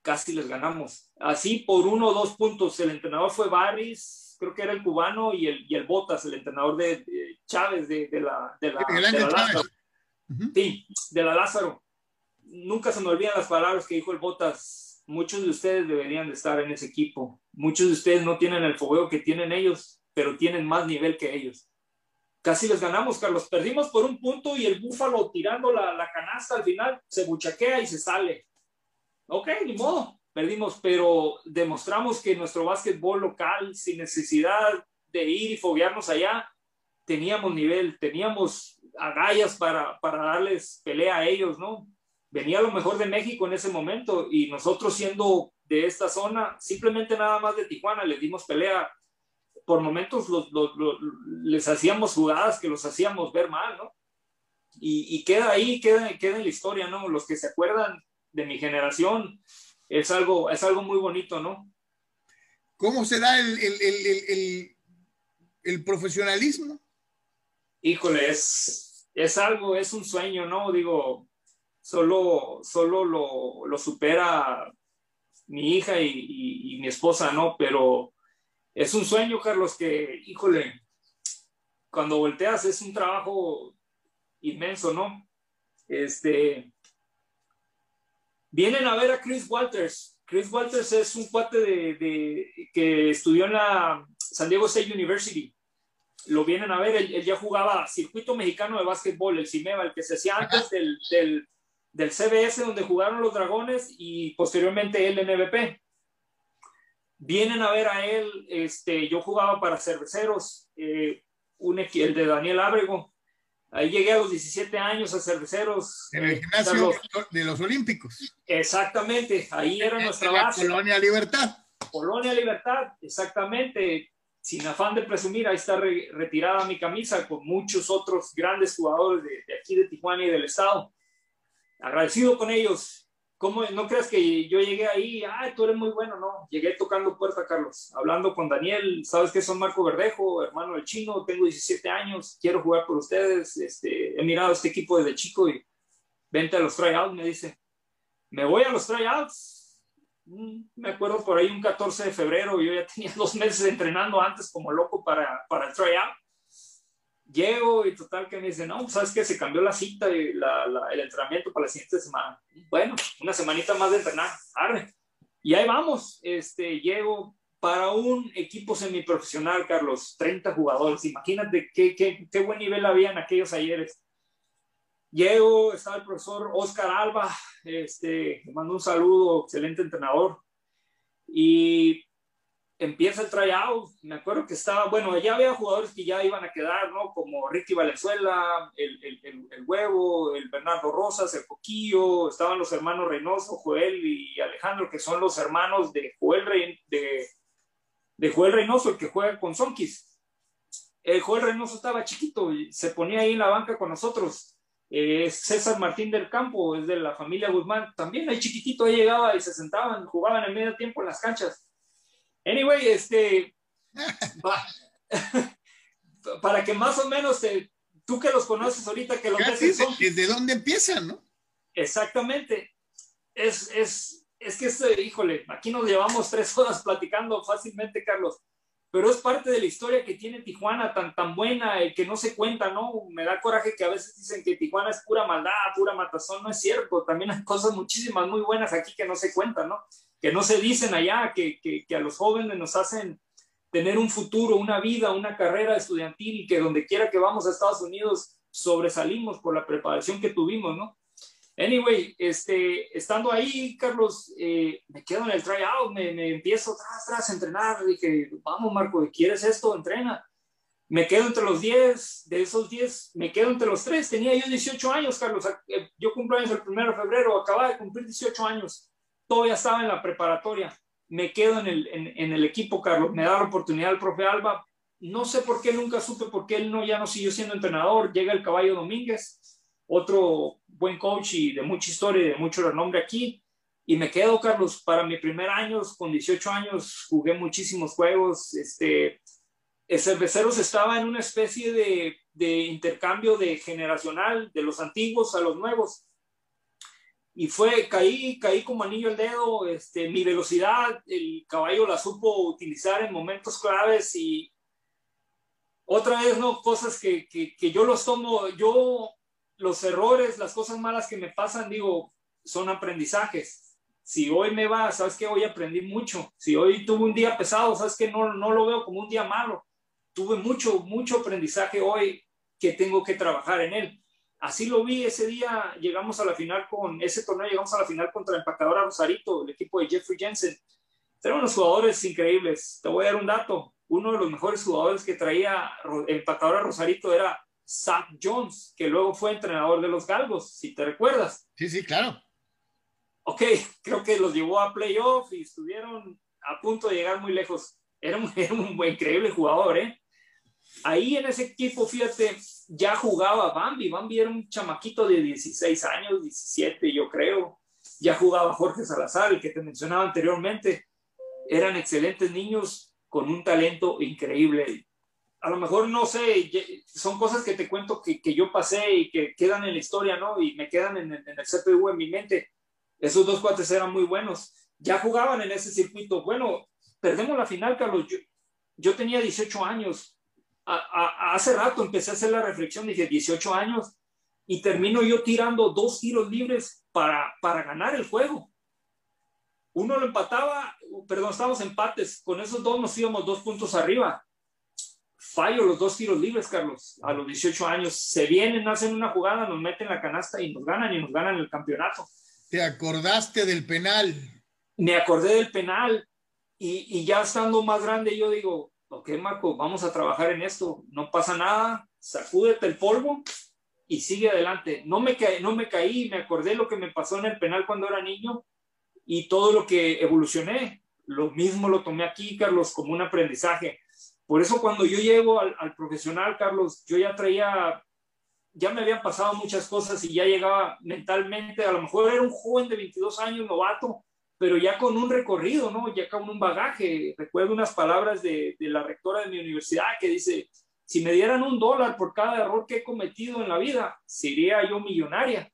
casi les ganamos. Así por uno o dos puntos, el entrenador fue Barris, creo que era el cubano, y el, y el Botas, el entrenador de, de Chávez, de, de, la, de la, de la Lázaro. Uh -huh. Sí, de la Lázaro. Nunca se me olvidan las palabras que dijo el Botas. Muchos de ustedes deberían de estar en ese equipo. Muchos de ustedes no tienen el fogueo que tienen ellos, pero tienen más nivel que ellos casi les ganamos, Carlos. Perdimos por un punto y el Búfalo tirando la, la canasta al final se buchaquea y se sale. Ok, ni modo, perdimos, pero demostramos que nuestro básquetbol local, sin necesidad de ir y foguearnos allá, teníamos nivel, teníamos agallas para, para darles pelea a ellos, ¿no? Venía lo mejor de México en ese momento y nosotros siendo de esta zona, simplemente nada más de Tijuana, les dimos pelea por momentos los, los, los, les hacíamos jugadas que los hacíamos ver mal, ¿no? y, queda ahí, queda, queda en la historia, ¿no? Los que se acuerdan de mi generación, es algo, es algo muy bonito, ¿no? ¿Cómo se da el, el, el, el profesionalismo? Híjole, es, es algo, es un sueño, ¿no? Digo, solo, solo lo, lo supera mi hija y, y, mi esposa, ¿no? Pero es un sueño, Carlos, que, híjole, cuando volteas es un trabajo inmenso, ¿no? Este, vienen a ver a Chris Walters. Chris Walters es un cuate de, que estudió en la San Diego State University. Lo vienen a ver, él, ya jugaba circuito mexicano de básquetbol, el CIMEVA, el que se hacía antes del, del, del, CBS, donde jugaron los Dragones, y posteriormente el NBP. Vienen a ver a él, este, yo jugaba para cerveceros, eh, un, el de Daniel Ábrego, Ahí llegué a los 17 años a cerveceros. En el gimnasio de los Olímpicos. Exactamente, ahí era nuestra base. Colonia Libertad. Colonia Libertad, exactamente. Sin afán de presumir, ahí está retirada mi camisa con muchos otros grandes jugadores de, de aquí de Tijuana y del estado. Agradecido con ellos ¿Cómo, no creas que yo llegué ahí, ay, tú eres muy bueno, no, llegué tocando puerta, Carlos, hablando con Daniel, sabes que son Marco Verdejo, hermano del chino, tengo 17 años, quiero jugar por ustedes, este, he mirado este equipo desde chico y vente a los tryouts, me dice, me voy a los tryouts, mm, me acuerdo por ahí un 14 de febrero, yo ya tenía dos meses entrenando antes como loco para, para el tryout, Llego y total que me dice, no, pues, ¿sabes qué? Se cambió la cita y el entrenamiento para la siguiente semana. Bueno, una semanita más de entrenar, arre. Y ahí vamos, este, llego para un equipo semiprofesional, Carlos, 30 jugadores. Imagínate qué, qué, qué buen nivel había en aquellos ayeres. Llego, estaba el profesor Oscar Alba, este, me mandó un saludo, excelente entrenador. Y empieza el tryout, me acuerdo que estaba, bueno, ya había jugadores que ya iban a quedar, ¿no? Como Ricky Valenzuela, el, el, el, Huevo, el Bernardo Rosas, el Coquillo, estaban los hermanos Reynoso, Joel y Alejandro, que son los hermanos de Joel, de, de Joel Reynoso, el que juega con Sonkis. El Joel Reynoso estaba chiquito y se ponía ahí en la banca con nosotros. Eh, César Martín del Campo, es de la familia Guzmán, también ahí chiquitito, ahí llegaba y se sentaban, jugaban en medio tiempo en las canchas Anyway, este, para que más o menos tú que los conoces ahorita, que los ves ¿De dónde empiezan, no? Exactamente. Es, es, es que, este, híjole, aquí nos llevamos tres horas platicando fácilmente, Carlos, pero es parte de la historia que tiene Tijuana tan, tan buena y que no se cuenta, ¿no? Me da coraje que a veces dicen que Tijuana es pura maldad, pura matazón, no es cierto, también hay cosas muchísimas muy buenas aquí que no se cuentan, ¿no? Que no se dicen allá, que, que, a los jóvenes nos hacen tener un futuro, una vida, una carrera estudiantil y que donde quiera que vamos a Estados Unidos sobresalimos por la preparación que tuvimos, ¿no? Anyway, este, estando ahí, Carlos, eh, me quedo en el tryout, me, me empiezo tras, tras a entrenar. Dije, vamos, Marco, ¿quieres esto? Entrena. Me quedo entre los 10, de esos 10, me quedo entre los 3. Tenía yo 18 años, Carlos. Yo cumplo años el 1 de febrero, acababa de cumplir 18 años todavía estaba en la preparatoria, me quedo en el, en, el equipo, Carlos, me da la oportunidad el profe Alba, no sé por qué, nunca supe por qué él no, ya no siguió siendo entrenador, llega el caballo Domínguez, otro buen coach y de mucha historia y de mucho renombre aquí, y me quedo, Carlos, para mi primer año, con 18 años, jugué muchísimos juegos, este, el Cerveceros estaba en una especie de, de intercambio de generacional, de los antiguos a los nuevos, y fue, caí, caí como anillo al dedo, este, mi velocidad, el caballo la supo utilizar en momentos claves y otra vez, ¿no? Cosas que, que, yo los tomo, yo, los errores, las cosas malas que me pasan, digo, son aprendizajes. Si hoy me va, sabes que hoy aprendí mucho. Si hoy tuve un día pesado, sabes que no, no lo veo como un día malo. Tuve mucho, mucho aprendizaje hoy que tengo que trabajar en él así lo vi ese día, llegamos a la final con ese torneo, llegamos a la final contra empacadora Rosarito, el equipo de Jeffrey Jensen. Eran unos jugadores increíbles. Te voy a dar un dato. Uno de los mejores jugadores que traía empacadora Rosarito era Zach Jones, que luego fue entrenador de los Galgos, si te recuerdas. Sí, sí, claro. Ok, creo que los llevó a playoff y estuvieron a punto de llegar muy lejos. Era un, era un increíble jugador, ¿eh? Ahí en ese equipo, fíjate, ya jugaba Bambi. Bambi era un chamaquito de 16 años, 17, yo creo. Ya jugaba Jorge Salazar, el que te mencionaba anteriormente. Eran excelentes niños con un talento increíble. A lo mejor no sé, son cosas que te cuento que, que yo pasé y que quedan en la historia, ¿no? Y me quedan en, el CPU, en mi mente. Esos dos cuates eran muy buenos. Ya jugaban en ese circuito. Bueno, perdemos la final, Carlos. Yo tenía 18 años. A, hace rato empecé a hacer la reflexión, dije 18 años, y termino yo tirando dos tiros libres para, para ganar el juego. Uno lo empataba, perdón, estábamos empates, con esos dos nos íbamos dos puntos arriba. Fallo los dos tiros libres, Carlos, a los 18 años. Se vienen, hacen una jugada, nos meten la canasta y nos ganan y nos ganan el campeonato. ¿Te acordaste del penal? Me acordé del penal y, y ya estando más grande yo digo, ok Marco, vamos a trabajar en esto, no pasa nada, sacúdete el polvo y sigue adelante. No me, no me caí, me acordé lo que me pasó en el penal cuando era niño y todo lo que evolucioné. Lo mismo lo tomé aquí, Carlos, como un aprendizaje. Por eso cuando yo llego al, al profesional, Carlos, yo ya traía ya me habían pasado muchas cosas y ya llegaba mentalmente, a lo mejor era un joven de 22 años, novato, pero ya con un recorrido, ¿no? Ya con un bagaje. Recuerdo unas palabras de, la rectora de mi universidad que dice, si me dieran un dólar por cada error que he cometido en la vida, sería yo millonaria.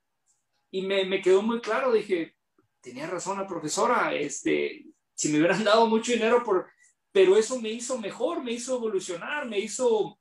Y me, me quedó muy claro, dije, tenía razón la profesora, este, si me hubieran dado mucho dinero por... Pero eso me hizo mejor, me hizo evolucionar, me hizo...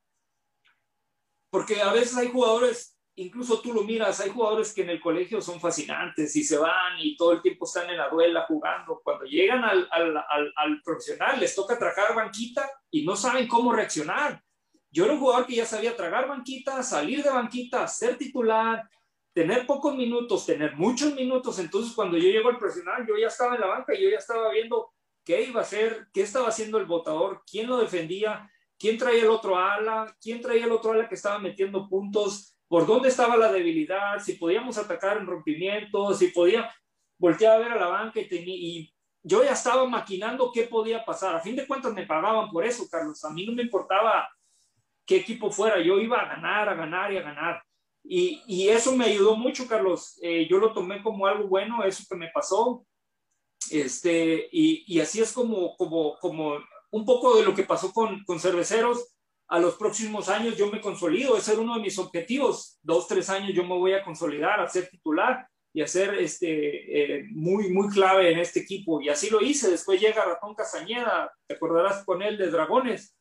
Porque a veces hay jugadores incluso tú lo miras, hay jugadores que en el colegio son fascinantes y se van y todo el tiempo están en la duela jugando. Cuando llegan al, al, al, al, profesional les toca tragar banquita y no saben cómo reaccionar. Yo era un jugador que ya sabía tragar banquita, salir de banquita, ser titular, tener pocos minutos, tener muchos minutos. Entonces cuando yo llego al profesional, yo ya estaba en la banca y yo ya estaba viendo qué iba a hacer, qué estaba haciendo el votador, quién lo defendía, quién traía el otro ala, quién traía el otro ala que estaba metiendo puntos por dónde estaba la debilidad, si podíamos atacar en rompimiento, si podía voltear a ver a la banca y, y yo ya estaba maquinando qué podía pasar. A fin de cuentas me pagaban por eso, Carlos. A mí no me importaba qué equipo fuera, yo iba a ganar, a ganar y a ganar. Y, y eso me ayudó mucho, Carlos. Eh, yo lo tomé como algo bueno, eso que me pasó. Este, y, y, así es como, como, como un poco de lo que pasó con, con cerveceros a los próximos años yo me consolido, ese era uno de mis objetivos, dos, tres años yo me voy a consolidar, a ser titular y a ser este, eh, muy, muy clave en este equipo. Y así lo hice, después llega Ratón Casañeda, te acordarás con él de Dragones,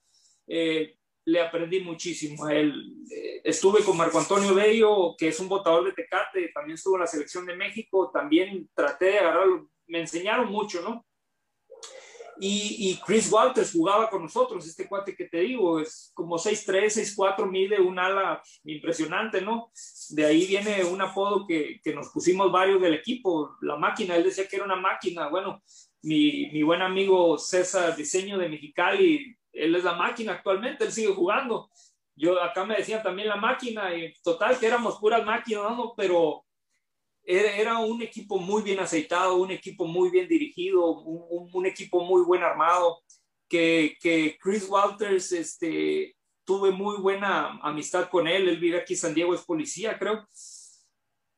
eh, le aprendí muchísimo a él. Eh, estuve con Marco Antonio Bello, que es un votador de Tecate, también estuvo en la selección de México, también traté de agarrarlo, me enseñaron mucho, ¿no? Y, Chris Walters jugaba con nosotros, este cuate que te digo, es como 6'3, 6'4, mide un ala impresionante, ¿no? De ahí viene un apodo que, que, nos pusimos varios del equipo, la máquina, él decía que era una máquina, bueno, mi, mi buen amigo César Diseño de Mexicali, él es la máquina actualmente, él sigue jugando. Yo acá me decían también la máquina, y total que éramos puras máquinas, ¿no? Pero era, un equipo muy bien aceitado, un equipo muy bien dirigido, un, equipo muy buen armado, que, Chris Walters, este, tuve muy buena amistad con él, él vive aquí, San Diego es policía, creo.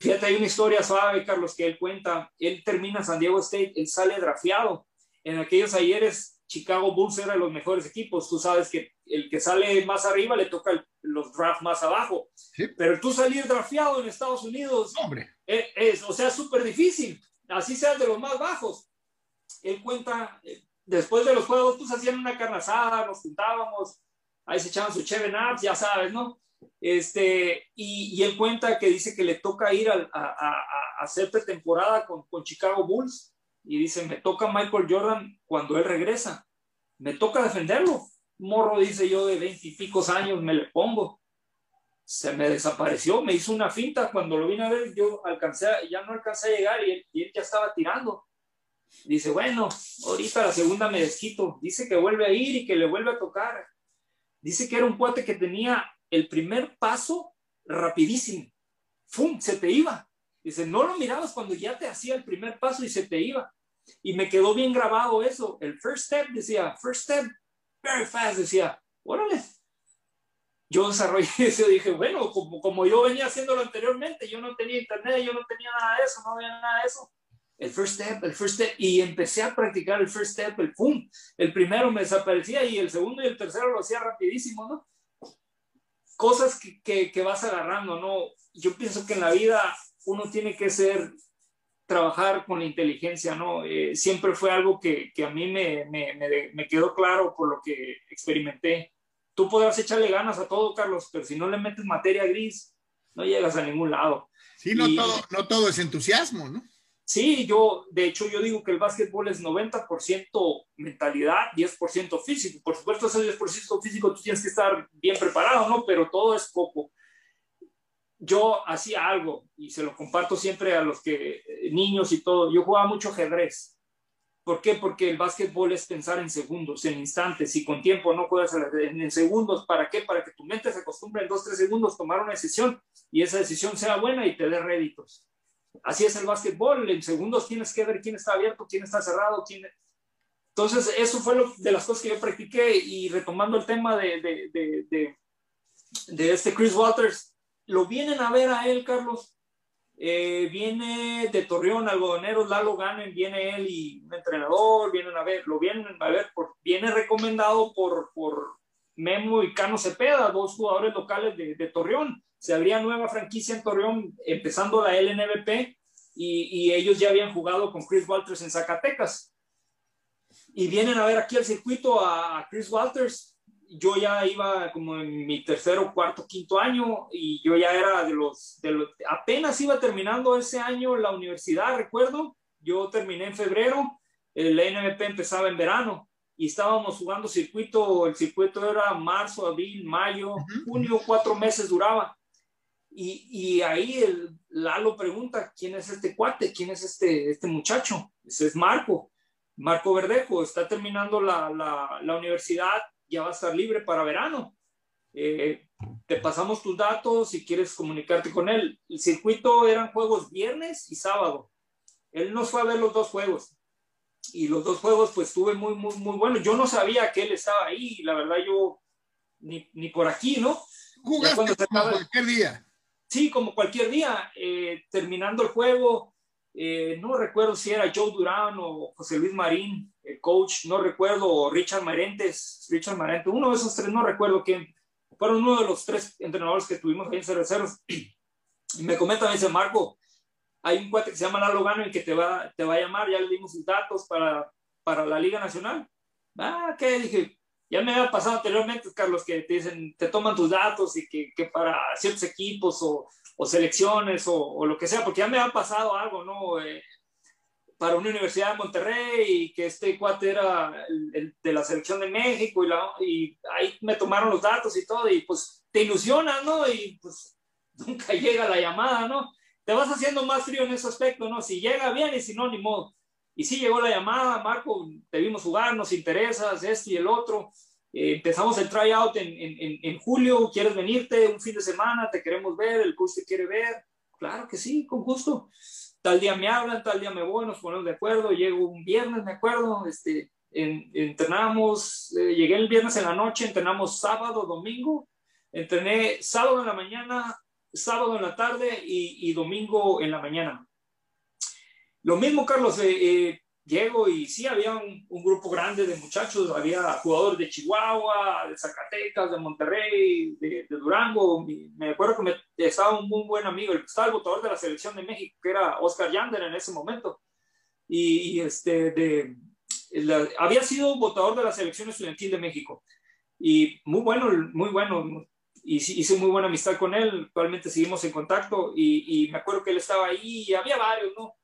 Fíjate, hay una historia suave, Carlos, que él cuenta, él termina San Diego State, él sale drafiado. En aquellos ayeres Chicago Bulls era de los mejores equipos. Tú sabes que el que sale más arriba le toca el, los drafts más abajo. Sí. Pero tú salir drafteado en Estados Unidos Hombre. Es, es, o sea, súper difícil. Así seas de los más bajos. Él cuenta, eh, después de los juegos, pues hacían una carnazada, nos juntábamos, ahí se echaban su cheve naps, ya sabes, ¿no? Este, y, y, él cuenta que dice que le toca ir a, a, a, a hacer pretemporada con, con Chicago Bulls y dice, me toca Michael Jordan cuando él regresa, me toca defenderlo. Morro, dice yo, de veintipico años, me le pongo. Se me desapareció, me hizo una finta. Cuando lo vine a ver, yo alcancé, ya no alcancé a llegar y él, y él ya estaba tirando. Dice, bueno, ahorita la segunda me desquito. Dice que vuelve a ir y que le vuelve a tocar. Dice que era un cuate que tenía el primer paso rapidísimo. ¡Fum! Se te iba. Dice, no lo mirabas cuando ya te hacía el primer paso y se te iba. Y me quedó bien grabado eso. El first step decía, first step, very fast, decía, órale. yo desarrollé eso, dije, bueno, como, como yo venía haciéndolo anteriormente, yo no tenía internet, yo no tenía nada de eso, no había nada de eso. El first step, el first step, y empecé a practicar el first step, el pum, el primero me desaparecía y el segundo y el tercero lo hacía rapidísimo, ¿no? Cosas que, que, que vas agarrando, ¿no? Yo pienso que en la vida uno tiene que ser, trabajar con la inteligencia, ¿no? Eh, siempre fue algo que, que a mí me, me, me, me quedó claro por lo que experimenté tú podrás echarle ganas a todo, Carlos, pero si no le metes materia gris, no llegas a ningún lado. Sí, no, todo, no todo es entusiasmo, ¿no? Sí, yo, de hecho, yo digo que el básquetbol es 90% mentalidad, 10% físico. Por supuesto, ese 10% físico tú tienes que estar bien preparado, ¿no? Pero todo es poco. Yo hacía algo y se lo comparto siempre a los que, eh, niños y todo. Yo jugaba mucho ajedrez ¿Por qué? Porque el básquetbol es pensar en segundos, en instantes, y con tiempo no puedes en, segundos. ¿Para qué? Para que tu mente se acostumbre en dos, tres segundos tomar una decisión y esa decisión sea buena y te dé réditos. Así es el básquetbol, en segundos tienes que ver quién está abierto, quién está cerrado, quién... Entonces, eso fue lo, de las cosas que yo practiqué y retomando el tema de, de, de, de este Chris Walters, lo vienen a ver a él, Carlos, eh, viene de Torreón, algodoneros, Lalo Ganen, viene él y un entrenador, vienen a ver, lo vienen a ver, por, viene recomendado por, por Memo y Cano Cepeda, dos jugadores locales de, de, Torreón. Se abría nueva franquicia en Torreón, empezando la LNBP, y, y, ellos ya habían jugado con Chris Walters en Zacatecas. Y vienen a ver aquí al circuito a Chris Walters, yo ya iba como en mi tercero, cuarto, quinto año y yo ya era de los, de los, apenas iba terminando ese año la universidad, recuerdo, yo terminé en febrero, el NMP empezaba en verano y estábamos jugando circuito, el circuito era marzo, abril, mayo, junio, cuatro meses duraba. Y, y, ahí el Lalo pregunta, ¿quién es este cuate? ¿Quién es este, este muchacho? Ese es Marco, Marco Verdejo, está terminando la, la, la universidad ya va a estar libre para verano. Eh, te pasamos tus datos si quieres comunicarte con él. El circuito eran juegos viernes y sábado. Él nos fue a ver los dos juegos. Y los dos juegos pues tuve muy, muy, muy bueno. Yo no sabía que él estaba ahí. La verdad yo ni, ni por aquí, ¿no? Jugaste como cualquier día. Sí, como cualquier día. Eh, terminando el juego, eh, no recuerdo si era Joe Durán o José Luis Marín, el coach, no recuerdo, o Richard Marentes, Richard Marentes, uno de esos tres, no recuerdo quién, fueron uno de los tres entrenadores que tuvimos ahí en Cerveceros. Y me comenta, me dice, Marco, hay un cuate que se llama Lalo Gano y que te va, te va a llamar, ya le dimos sus datos para, para la Liga Nacional. Ah, ¿qué? Dije, ya me había pasado anteriormente, Carlos, que te dicen, te toman tus datos y que, que para ciertos equipos o o selecciones o, lo que sea, porque ya me ha pasado algo, ¿no? Eh, para una universidad de Monterrey y que este cuate era el, de la selección de México y, la, y, ahí me tomaron los datos y todo y pues te ilusiona, ¿no? Y pues nunca llega la llamada, ¿no? Te vas haciendo más frío en ese aspecto, ¿no? Si llega bien y si no, ni modo. Y sí llegó la llamada, Marco, te vimos jugar, nos interesas, este y el otro. Eh, empezamos el tryout en, en, en, julio, ¿quieres venirte un fin de semana? Te queremos ver, el coach te quiere ver. Claro que sí, con gusto. Tal día me hablan, tal día me voy, nos ponemos de acuerdo. Llego un viernes, me acuerdo, este, entrenamos, eh, llegué el viernes en la noche, entrenamos sábado, domingo. Entrené sábado en la mañana, sábado en la tarde y, domingo en la mañana. Lo mismo, Carlos, eh, eh llego y sí, había un, grupo grande de muchachos, había jugadores de Chihuahua, de Zacatecas, de Monterrey, de, Durango. Me acuerdo que estaba un muy buen amigo, estaba el votador de la selección de México, que era Oscar Yander en ese momento. Y, este, había sido votador de la selección estudiantil de México. Y muy bueno, muy bueno. Y hice muy buena amistad con él, actualmente seguimos en contacto y, y me acuerdo que él estaba ahí y había varios, ¿no?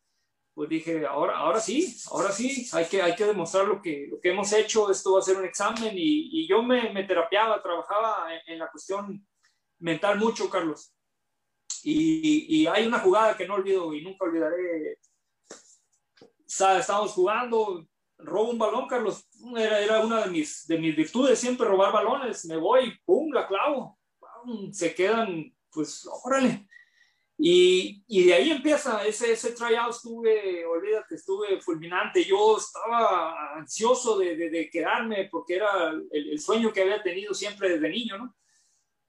Pues dije, ahora, ahora sí, ahora sí, hay que, hay que demostrar lo que, lo que hemos hecho, esto va a ser un examen y, y yo me, me, terapiaba, trabajaba en, la cuestión mental mucho, Carlos. Y, y, hay una jugada que no olvido y nunca olvidaré. Estábamos jugando, robo un balón, Carlos, era, era una de mis, de mis virtudes, siempre robar balones, me voy, pum, la clavo, se quedan, pues, órale y, y, de ahí empieza ese, ese tryout, estuve, olvídate, estuve fulminante. Yo estaba ansioso de, de, de quedarme porque era el, el, sueño que había tenido siempre desde niño, ¿no?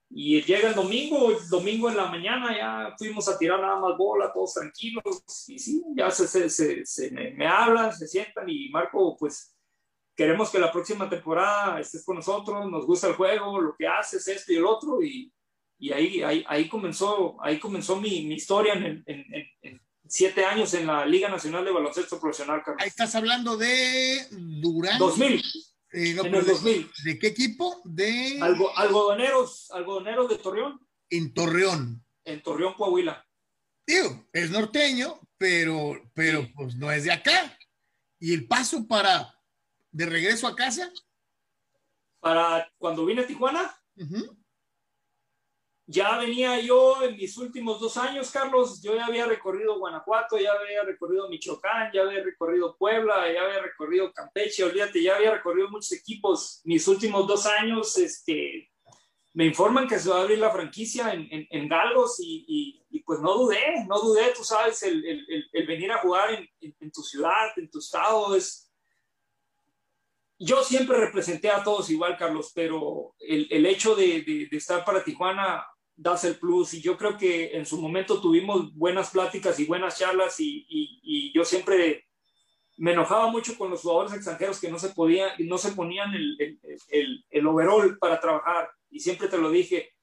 Y llega el domingo, el domingo en la mañana ya fuimos a tirar nada más bola, todos tranquilos. Y sí, ya se, se, se, me, hablan, se sientan y Marco, pues queremos que la próxima temporada estés con nosotros, nos gusta el juego, lo que haces, esto y el otro. Y, y ahí, ahí, ahí, comenzó, ahí comenzó mi, mi historia en, en, en, siete años en la Liga Nacional de Baloncesto Profesional, Carlos. Ahí estás hablando de Durán. 2000. Eh, en el 2000. De, qué equipo? De algodoneros, algodoneros de Torreón. En Torreón. En Torreón, Coahuila. Digo, es norteño, pero, pero pues no es de acá. Y el paso para de regreso a casa. Para cuando vine a Tijuana ya venía yo en mis últimos dos años, Carlos, yo ya había recorrido Guanajuato, ya había recorrido Michoacán, ya había recorrido Puebla, ya había recorrido Campeche, olvídate, ya había recorrido muchos equipos. Mis últimos dos años, este, me informan que se va a abrir la franquicia en, en, Galgos y, y, pues no dudé, no dudé, tú sabes, el, el, el venir a jugar en, en, tu ciudad, en tu estado, es... Yo siempre representé a todos igual, Carlos, pero el, hecho de, de, de estar para Tijuana das el plus. Y yo creo que en su momento tuvimos buenas pláticas y buenas charlas y, y, yo siempre me enojaba mucho con los jugadores extranjeros que no se, podía, no se ponían el, el, el, overall para trabajar. Y siempre te lo dije,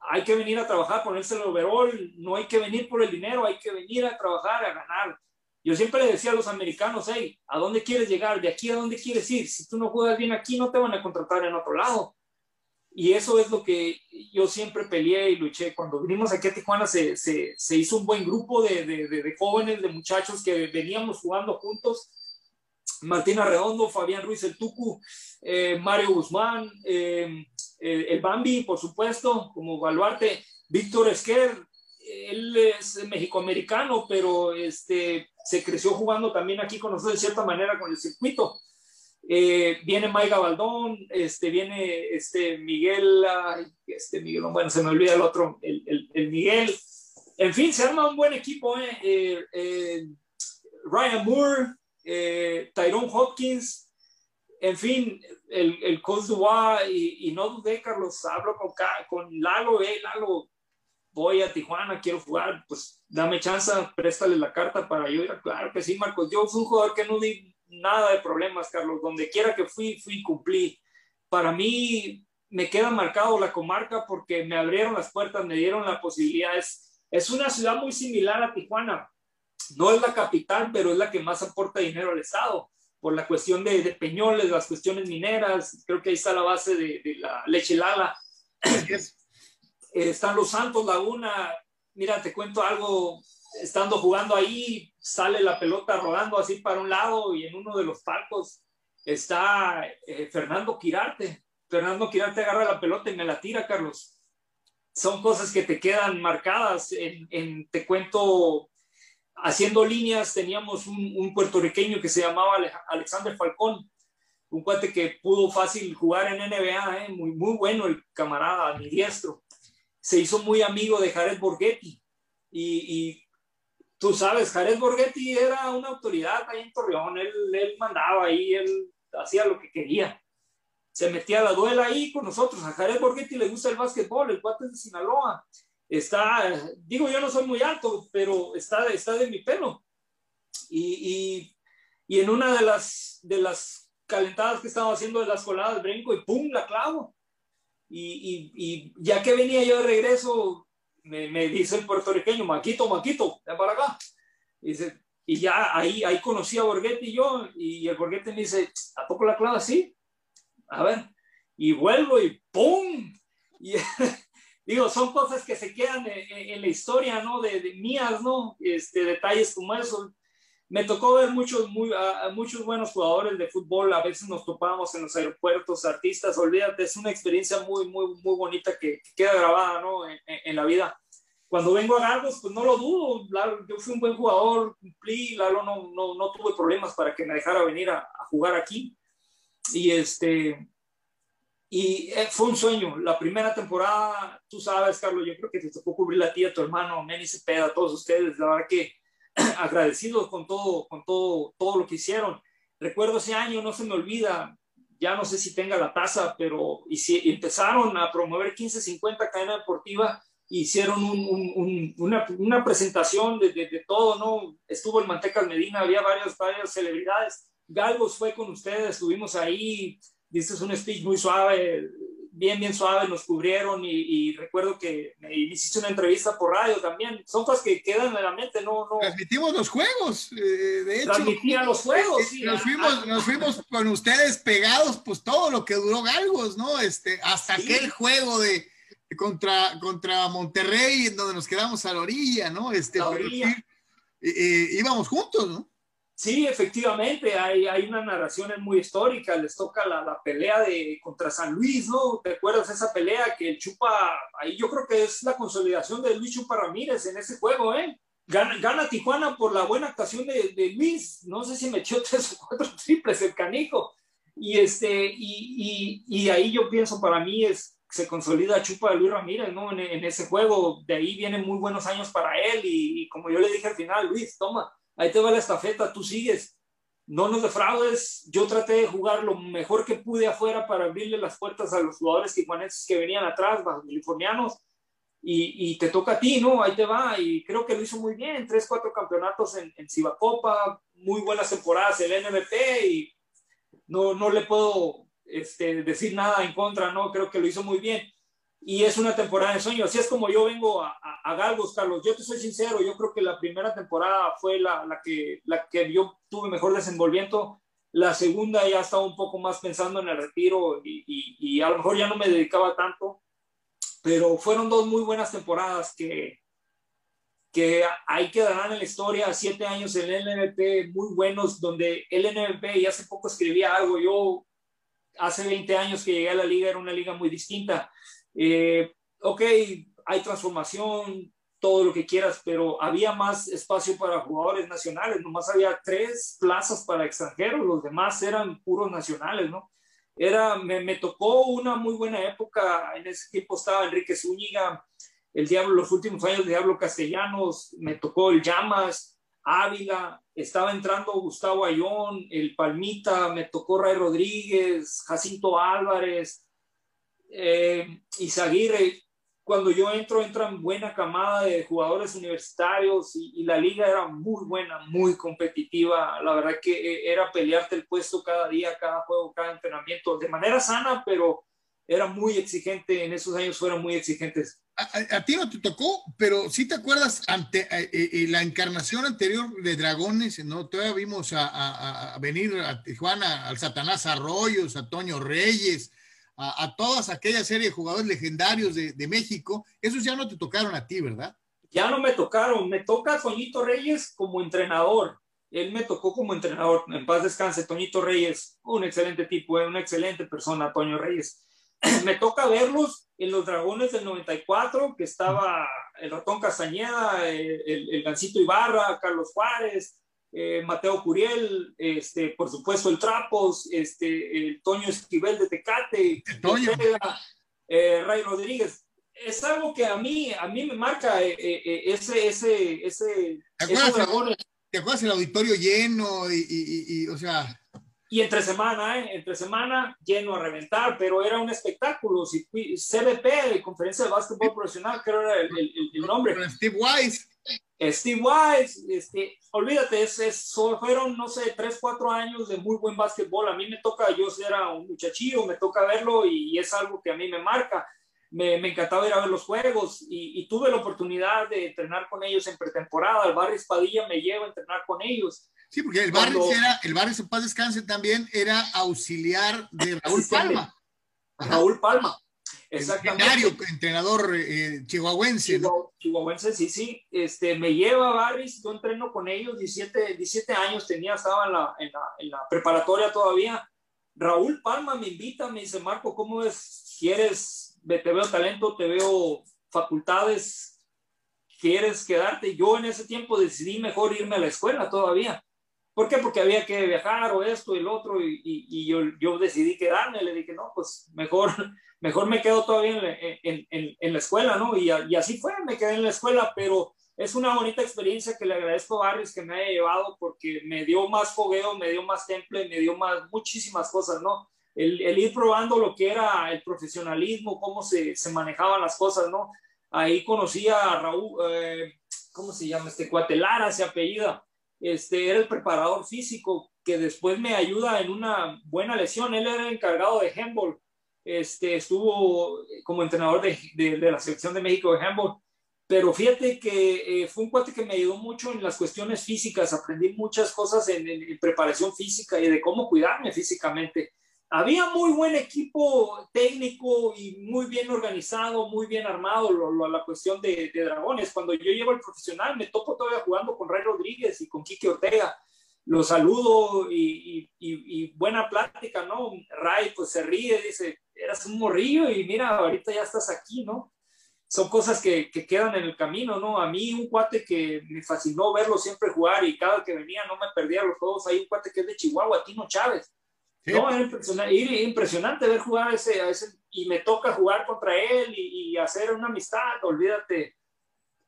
hay que venir a trabajar, ponerse el overall, no hay que venir por el dinero, hay que venir a trabajar, a ganar. Yo siempre le decía a los americanos, hey, ¿a dónde quieres llegar? ¿De aquí a dónde quieres ir? Si tú no juegas bien aquí, no te van a contratar en otro lado. Y eso es lo que yo siempre peleé y luché. Cuando vinimos aquí a Tijuana se, se, se hizo un buen grupo de, de, de, jóvenes, de muchachos que veníamos jugando juntos. Martina Redondo, Fabián Ruiz el Tucu, eh, Mario Guzmán, eh, el Bambi, por supuesto, como baluarte, Víctor Esquer, él es mexicoamericano, pero este, se creció jugando también aquí con nosotros de cierta manera con el circuito. Eh, viene Maiga Baldón, este, viene este Miguel, este Miguel, bueno, se me olvida el otro, el, el, Miguel. En fin, se arma un buen equipo, eh, eh, Ryan Moore, Tyrone Hopkins, en fin, el, el Coach Dubois, y, y, no dudé, Carlos, hablo con, con Lalo, eh, Lalo, voy a Tijuana, quiero jugar, pues dame chance, préstale la carta para yo ir. Claro que sí, Marcos, yo fui un jugador que no di nada de problemas, Carlos. Donde quiera que fui, fui y cumplí. Para mí me queda marcado la comarca porque me abrieron las puertas, me dieron la posibilidad. Es, es una ciudad muy similar a Tijuana. No es la capital, pero es la que más aporta dinero al Estado por la cuestión de, de Peñoles, las cuestiones mineras. Creo que ahí está la base de, de la leche Lala. están los Santos Laguna. Mira, te cuento algo estando jugando ahí, sale la pelota rodando así para un lado y en uno de los palcos está eh, Fernando Quirarte. Fernando Quirarte agarra la pelota y me la tira, Carlos. Son cosas que te quedan marcadas. En, te cuento, haciendo líneas, teníamos un, puertorriqueño que se llamaba Alexander Falcón, un cuate que pudo fácil jugar en NBA, eh, muy, muy bueno el camarada, mi diestro. Se hizo muy amigo de Jared Borghetti y tú sabes, Jared Borghetti era una autoridad ahí en Torreón, él, él mandaba ahí, él hacía lo que quería. Se metía a la duela ahí con nosotros. A Jared Borghetti le gusta el básquetbol, el cuate de Sinaloa. Está, digo, yo no soy muy alto, pero está, está de mi pelo. Y, y, y en una de las, de las calentadas que estaba haciendo de las coladas, brinco y ¡pum! la clavo. Y, y, y, ya que venía yo de regreso, me, dice el puertorriqueño, Maquito, Maquito, ven para acá. Y, dice, y ya ahí, ahí conocí a Borghetti y yo, y el Borghetti me dice, ¿a poco la clava así? A ver, y vuelvo y ¡pum! Y digo, son cosas que se quedan en, la historia, ¿no? De, de, mías, ¿no? Este, detalles como eso me tocó ver muchos, muy, a, muchos buenos jugadores de fútbol, a veces nos topábamos en los aeropuertos, artistas, olvídate, es una experiencia muy, muy, muy bonita que, queda grabada ¿no? en, la vida. Cuando vengo a Gargos, pues no lo dudo, yo fui un buen jugador, cumplí, Lalo no, no, no tuve problemas para que me dejara venir a, jugar aquí. Y este, y eh, fue un sueño. La primera temporada, tú sabes, Carlos, yo creo que te tocó cubrir a ti, a tu hermano, Meni Cepeda, todos ustedes. La verdad que agradecidos con todo, con todo, todo lo que hicieron. Recuerdo ese año, no se me olvida, ya no sé si tenga la tasa, pero y si empezaron a promover 1550 cadena deportiva, hicieron una, una, presentación de, de, todo, ¿no? Estuvo el Mantecas Medina, había varias, varias celebridades. Galgos fue con ustedes, estuvimos ahí, dices un speech muy suave, bien, bien suave, nos cubrieron y, recuerdo que me hiciste una entrevista por radio también. Son cosas que quedan en la mente, no, no. Transmitimos los juegos, eh, de hecho. Transmitían los juegos, sí. Nos fuimos, nos fuimos con ustedes pegados, pues todo lo que duró Galgos, ¿no? Este, hasta aquel juego de contra, contra Monterrey, en donde nos quedamos a la orilla, ¿no? Este, la orilla. Eh, eh, íbamos juntos, ¿no? Sí, efectivamente, hay, hay una narración muy histórica, les toca la, la, pelea de contra San Luis, ¿no? ¿Te acuerdas esa pelea que el Chupa, ahí yo creo que es la consolidación de Luis Chupa Ramírez en ese juego, ¿eh? Gana, Tijuana por la buena actuación de, Luis, no sé si me echó tres o cuatro triples el canijo, y este, y, y, y ahí yo pienso para mí es, se consolida Chupa de Luis Ramírez, ¿no? En, en, ese juego, de ahí vienen muy buenos años para él, y como yo le dije al final, Luis, toma, ahí te va la estafeta, tú sigues, no nos defraudes, yo traté de jugar lo mejor que pude afuera para abrirle las puertas a los jugadores tijuanenses que venían atrás, bajo californianos, y, y, te toca a ti, ¿no? Ahí te va, y creo que lo hizo muy bien, tres, cuatro campeonatos en, en Cibacopa, muy buenas temporadas en el MVP, y no, no le puedo este, decir nada en contra, ¿no? Creo que lo hizo muy bien y es una temporada de sueño. Así es como yo vengo a, a, Galgos, Carlos. Yo te soy sincero, yo creo que la primera temporada fue la, la, que, la que yo tuve mejor desenvolvimiento. La segunda ya estaba un poco más pensando en el retiro y, y, y, a lo mejor ya no me dedicaba tanto, pero fueron dos muy buenas temporadas que, que ahí quedarán en la historia. Siete años en el NLP muy buenos, donde el NLP, y hace poco escribía algo, yo hace 20 años que llegué a la liga era una liga muy distinta eh, ok, hay transformación, todo lo que quieras, pero había más espacio para jugadores nacionales, nomás había tres plazas para extranjeros, los demás eran puros nacionales, ¿no? Era, me, me tocó una muy buena época, en ese tiempo estaba Enrique Zúñiga, el Diablo, los últimos años de Diablo Castellanos, me tocó el Llamas, Ávila, estaba entrando Gustavo Ayón, el Palmita, me tocó Ray Rodríguez, Jacinto Álvarez, eh, Izaguirre, cuando yo entro, entran buena camada de jugadores universitarios y, la liga era muy buena, muy competitiva. La verdad que eh, era pelearte el puesto cada día, cada juego, cada entrenamiento, de manera sana, pero era muy exigente. En esos años fueron muy exigentes. A, ti no te tocó, pero sí te acuerdas ante eh, eh, la encarnación anterior de Dragones, ¿no? Todavía vimos a, a venir a Tijuana, al Satanás Arroyos, a Toño Reyes, a, todas aquella serie de jugadores legendarios de, de, México, esos ya no te tocaron a ti, ¿verdad? Ya no me tocaron, me toca Toñito Reyes como entrenador. Él me tocó como entrenador. En paz descanse, Toñito Reyes, un excelente tipo, eh, una excelente persona, Toño Reyes. me toca verlos en los Dragones del 94, que estaba el ratón Castañeda, el, el, el Gancito Ibarra, Carlos Juárez, eh, Mateo Curiel, este, por supuesto el Trapos, este, el Toño Esquivel de Tecate, eh, Ray Rodríguez. Es algo que a mí, a mí me marca eh, ese, ese, ese, ¿Te acuerdas, ¿Te acuerdas el auditorio lleno y, y, y, o sea... Y entre semana, ¿eh? entre semana lleno a reventar, pero era un espectáculo. Si, CBP, Conferencia de Básquetbol Profesional, creo era el, el, el nombre. Steve Wise. Steve Wise, este, olvídate, es, fueron, no sé, tres, cuatro años de muy buen básquetbol. A mí me toca, yo era un muchachillo, me toca verlo y, es algo que a mí me marca. Me, me encantaba ir a ver los juegos y, y, tuve la oportunidad de entrenar con ellos en pretemporada. El Barrio Espadilla me lleva a entrenar con ellos. Sí, porque el Barrio era, el Barrio en paz descanse también era auxiliar de Raúl Palma. Raúl Palma. Exactamente. entrenador eh, chihuahuense. ¿no? Chihuahuense, sí, sí. Este, me lleva a Barris, yo entreno con ellos, 17, 17 años tenía, estaba en la, en, la, en la, preparatoria todavía. Raúl Palma me invita, me dice, Marco, ¿cómo es? ¿Quieres, te veo talento, te veo facultades, quieres quedarte? Yo en ese tiempo decidí mejor irme a la escuela todavía. ¿Por qué? Porque había que viajar o esto y el otro y, y, y yo, yo decidí quedarme. Le dije, no, pues mejor mejor me quedo todavía en, en, en, la escuela, ¿no? Y, y, así fue, me quedé en la escuela, pero es una bonita experiencia que le agradezco a Barris que me haya llevado porque me dio más fogueo, me dio más temple, me dio más, muchísimas cosas, ¿no? el, ir probando lo que era el profesionalismo, cómo se, se manejaban las cosas, ¿no? Ahí conocí a Raúl, eh, ¿cómo se llama este cuate? Lara se apellida. Este, era el preparador físico que después me ayuda en una buena lesión. Él era el encargado de handball. Este, estuvo como entrenador de, de, la selección de México de handball. Pero fíjate que eh, fue un cuate que me ayudó mucho en las cuestiones físicas. Aprendí muchas cosas en, en preparación física y de cómo cuidarme físicamente había muy buen equipo técnico y muy bien organizado, muy bien armado la cuestión de, Dragones. Cuando yo llego al profesional, me topo todavía jugando con Ray Rodríguez y con Kiki Ortega. Los saludo y, buena plática, ¿no? Ray pues se ríe, dice, eras un morrillo y mira, ahorita ya estás aquí, ¿no? Son cosas que, que quedan en el camino, ¿no? A mí un cuate que me fascinó verlo siempre jugar y cada que venía no me perdía los juegos. Hay un cuate que es de Chihuahua, Tino Chávez no, era impresionante, impresionante ver jugar ese, a ese, y me toca jugar contra él y, hacer una amistad, olvídate.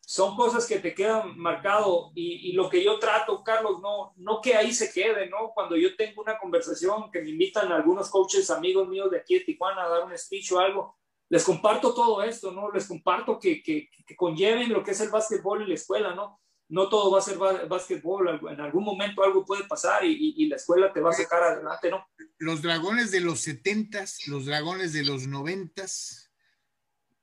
Son cosas que te quedan marcado y, y, lo que yo trato, Carlos, no, no que ahí se quede, ¿no? Cuando yo tengo una conversación que me invitan algunos coaches, amigos míos de aquí de Tijuana a dar un speech o algo, les comparto todo esto, ¿no? Les comparto que, que, que conlleven lo que es el básquetbol en la escuela, ¿no? No todo va a ser básquetbol, en algún momento algo puede pasar y, la escuela te va a sacar adelante, ¿no? Los dragones de los setentas, los dragones de los noventas,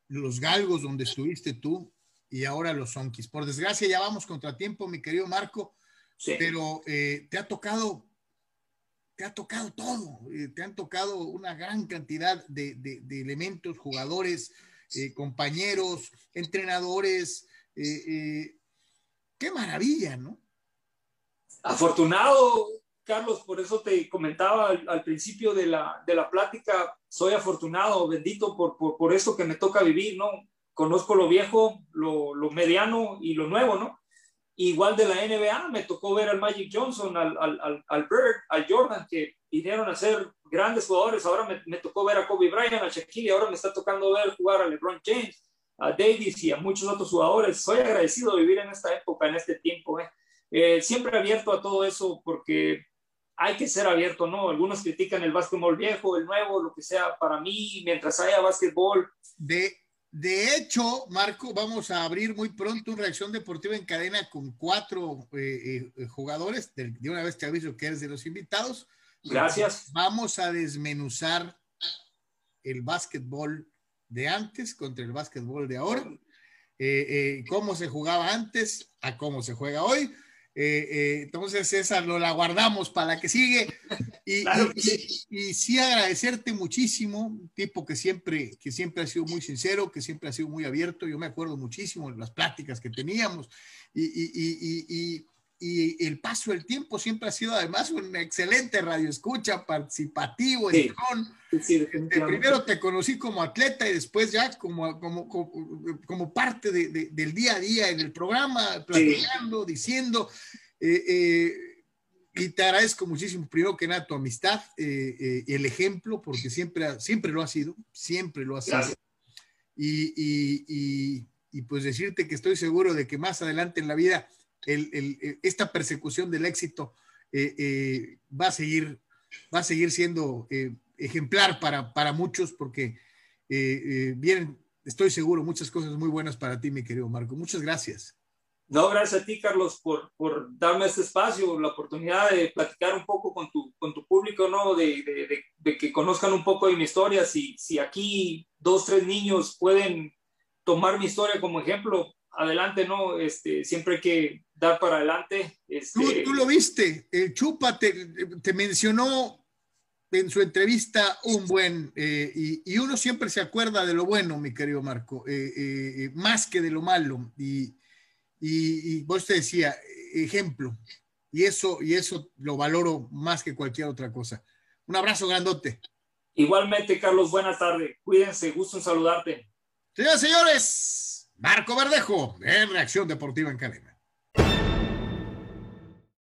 los galgos donde estuviste tú y ahora los zonkis. Por desgracia ya vamos contra tiempo, mi querido Marco, pero eh, te ha tocado, te ha tocado todo, eh, te han tocado una gran cantidad de, elementos, jugadores, eh, compañeros, entrenadores, Qué maravilla, ¿no? Afortunado, Carlos, por eso te comentaba al, principio de la, de la, plática, soy afortunado, bendito por, por, por, esto que me toca vivir, ¿no? Conozco lo viejo, lo, lo, mediano y lo nuevo, ¿no? Igual de la NBA, me tocó ver al Magic Johnson, al, al, al Bird, al Jordan, que vinieron a ser grandes jugadores. Ahora me, me tocó ver a Kobe Bryant, a Shaquille, ahora me está tocando ver jugar a LeBron James a Davis y a muchos otros jugadores. Soy agradecido de vivir en esta época, en este tiempo. ¿eh? Eh, siempre abierto a todo eso porque hay que ser abierto, ¿no? Algunos critican el básquetbol viejo, el nuevo, lo que sea. Para mí, mientras haya básquetbol. De, de hecho, Marco, vamos a abrir muy pronto una reacción deportiva en cadena con cuatro eh, jugadores. De, de, una vez te aviso que eres de los invitados. Gracias. Vamos a desmenuzar el básquetbol de antes contra el básquetbol de ahora, eh, eh, cómo se jugaba antes a cómo se juega hoy. Eh, entonces, esa lo la guardamos para la que sigue. Y, y, sí agradecerte muchísimo, tipo que siempre, que siempre ha sido muy sincero, que siempre ha sido muy abierto. Yo me acuerdo muchísimo de las pláticas que teníamos y, y el paso del tiempo siempre ha sido además un excelente radioescucha, participativo, sí, este, primero te conocí como atleta y después ya como, como, como, parte de, del día a día en el programa, platicando, diciendo. Eh, eh, y te agradezco muchísimo, primero que nada, tu amistad, eh, el ejemplo, porque siempre, siempre lo ha sido, siempre lo ha sido. Y, y, y, y pues decirte que estoy seguro de que más adelante en la vida el, esta persecución del éxito eh, eh, va, a seguir, va a seguir siendo eh, ejemplar para, para, muchos porque vienen, estoy seguro, muchas cosas muy buenas para ti, mi querido Marco. Muchas gracias. No, gracias a ti, Carlos, por, por darme este espacio, la oportunidad de platicar un poco con tu, con tu público, ¿no? De, de, de, que conozcan un poco de mi historia. Si, si aquí dos, tres niños pueden tomar mi historia como ejemplo, adelante, ¿no? Este, siempre hay que dar para adelante. Este... Tú, lo viste, el Chupa te, mencionó en su entrevista un buen, eh, y, uno siempre se acuerda de lo bueno, mi querido Marco, eh, eh, más que de lo malo. Y, y, vos te decía, ejemplo, y eso, y eso lo valoro más que cualquier otra cosa. Un abrazo grandote. Igualmente, Carlos, buenas tardes. Cuídense, gusto en saludarte. Señoras y señores, Marco Verdejo, en Reacción Deportiva en Cadena.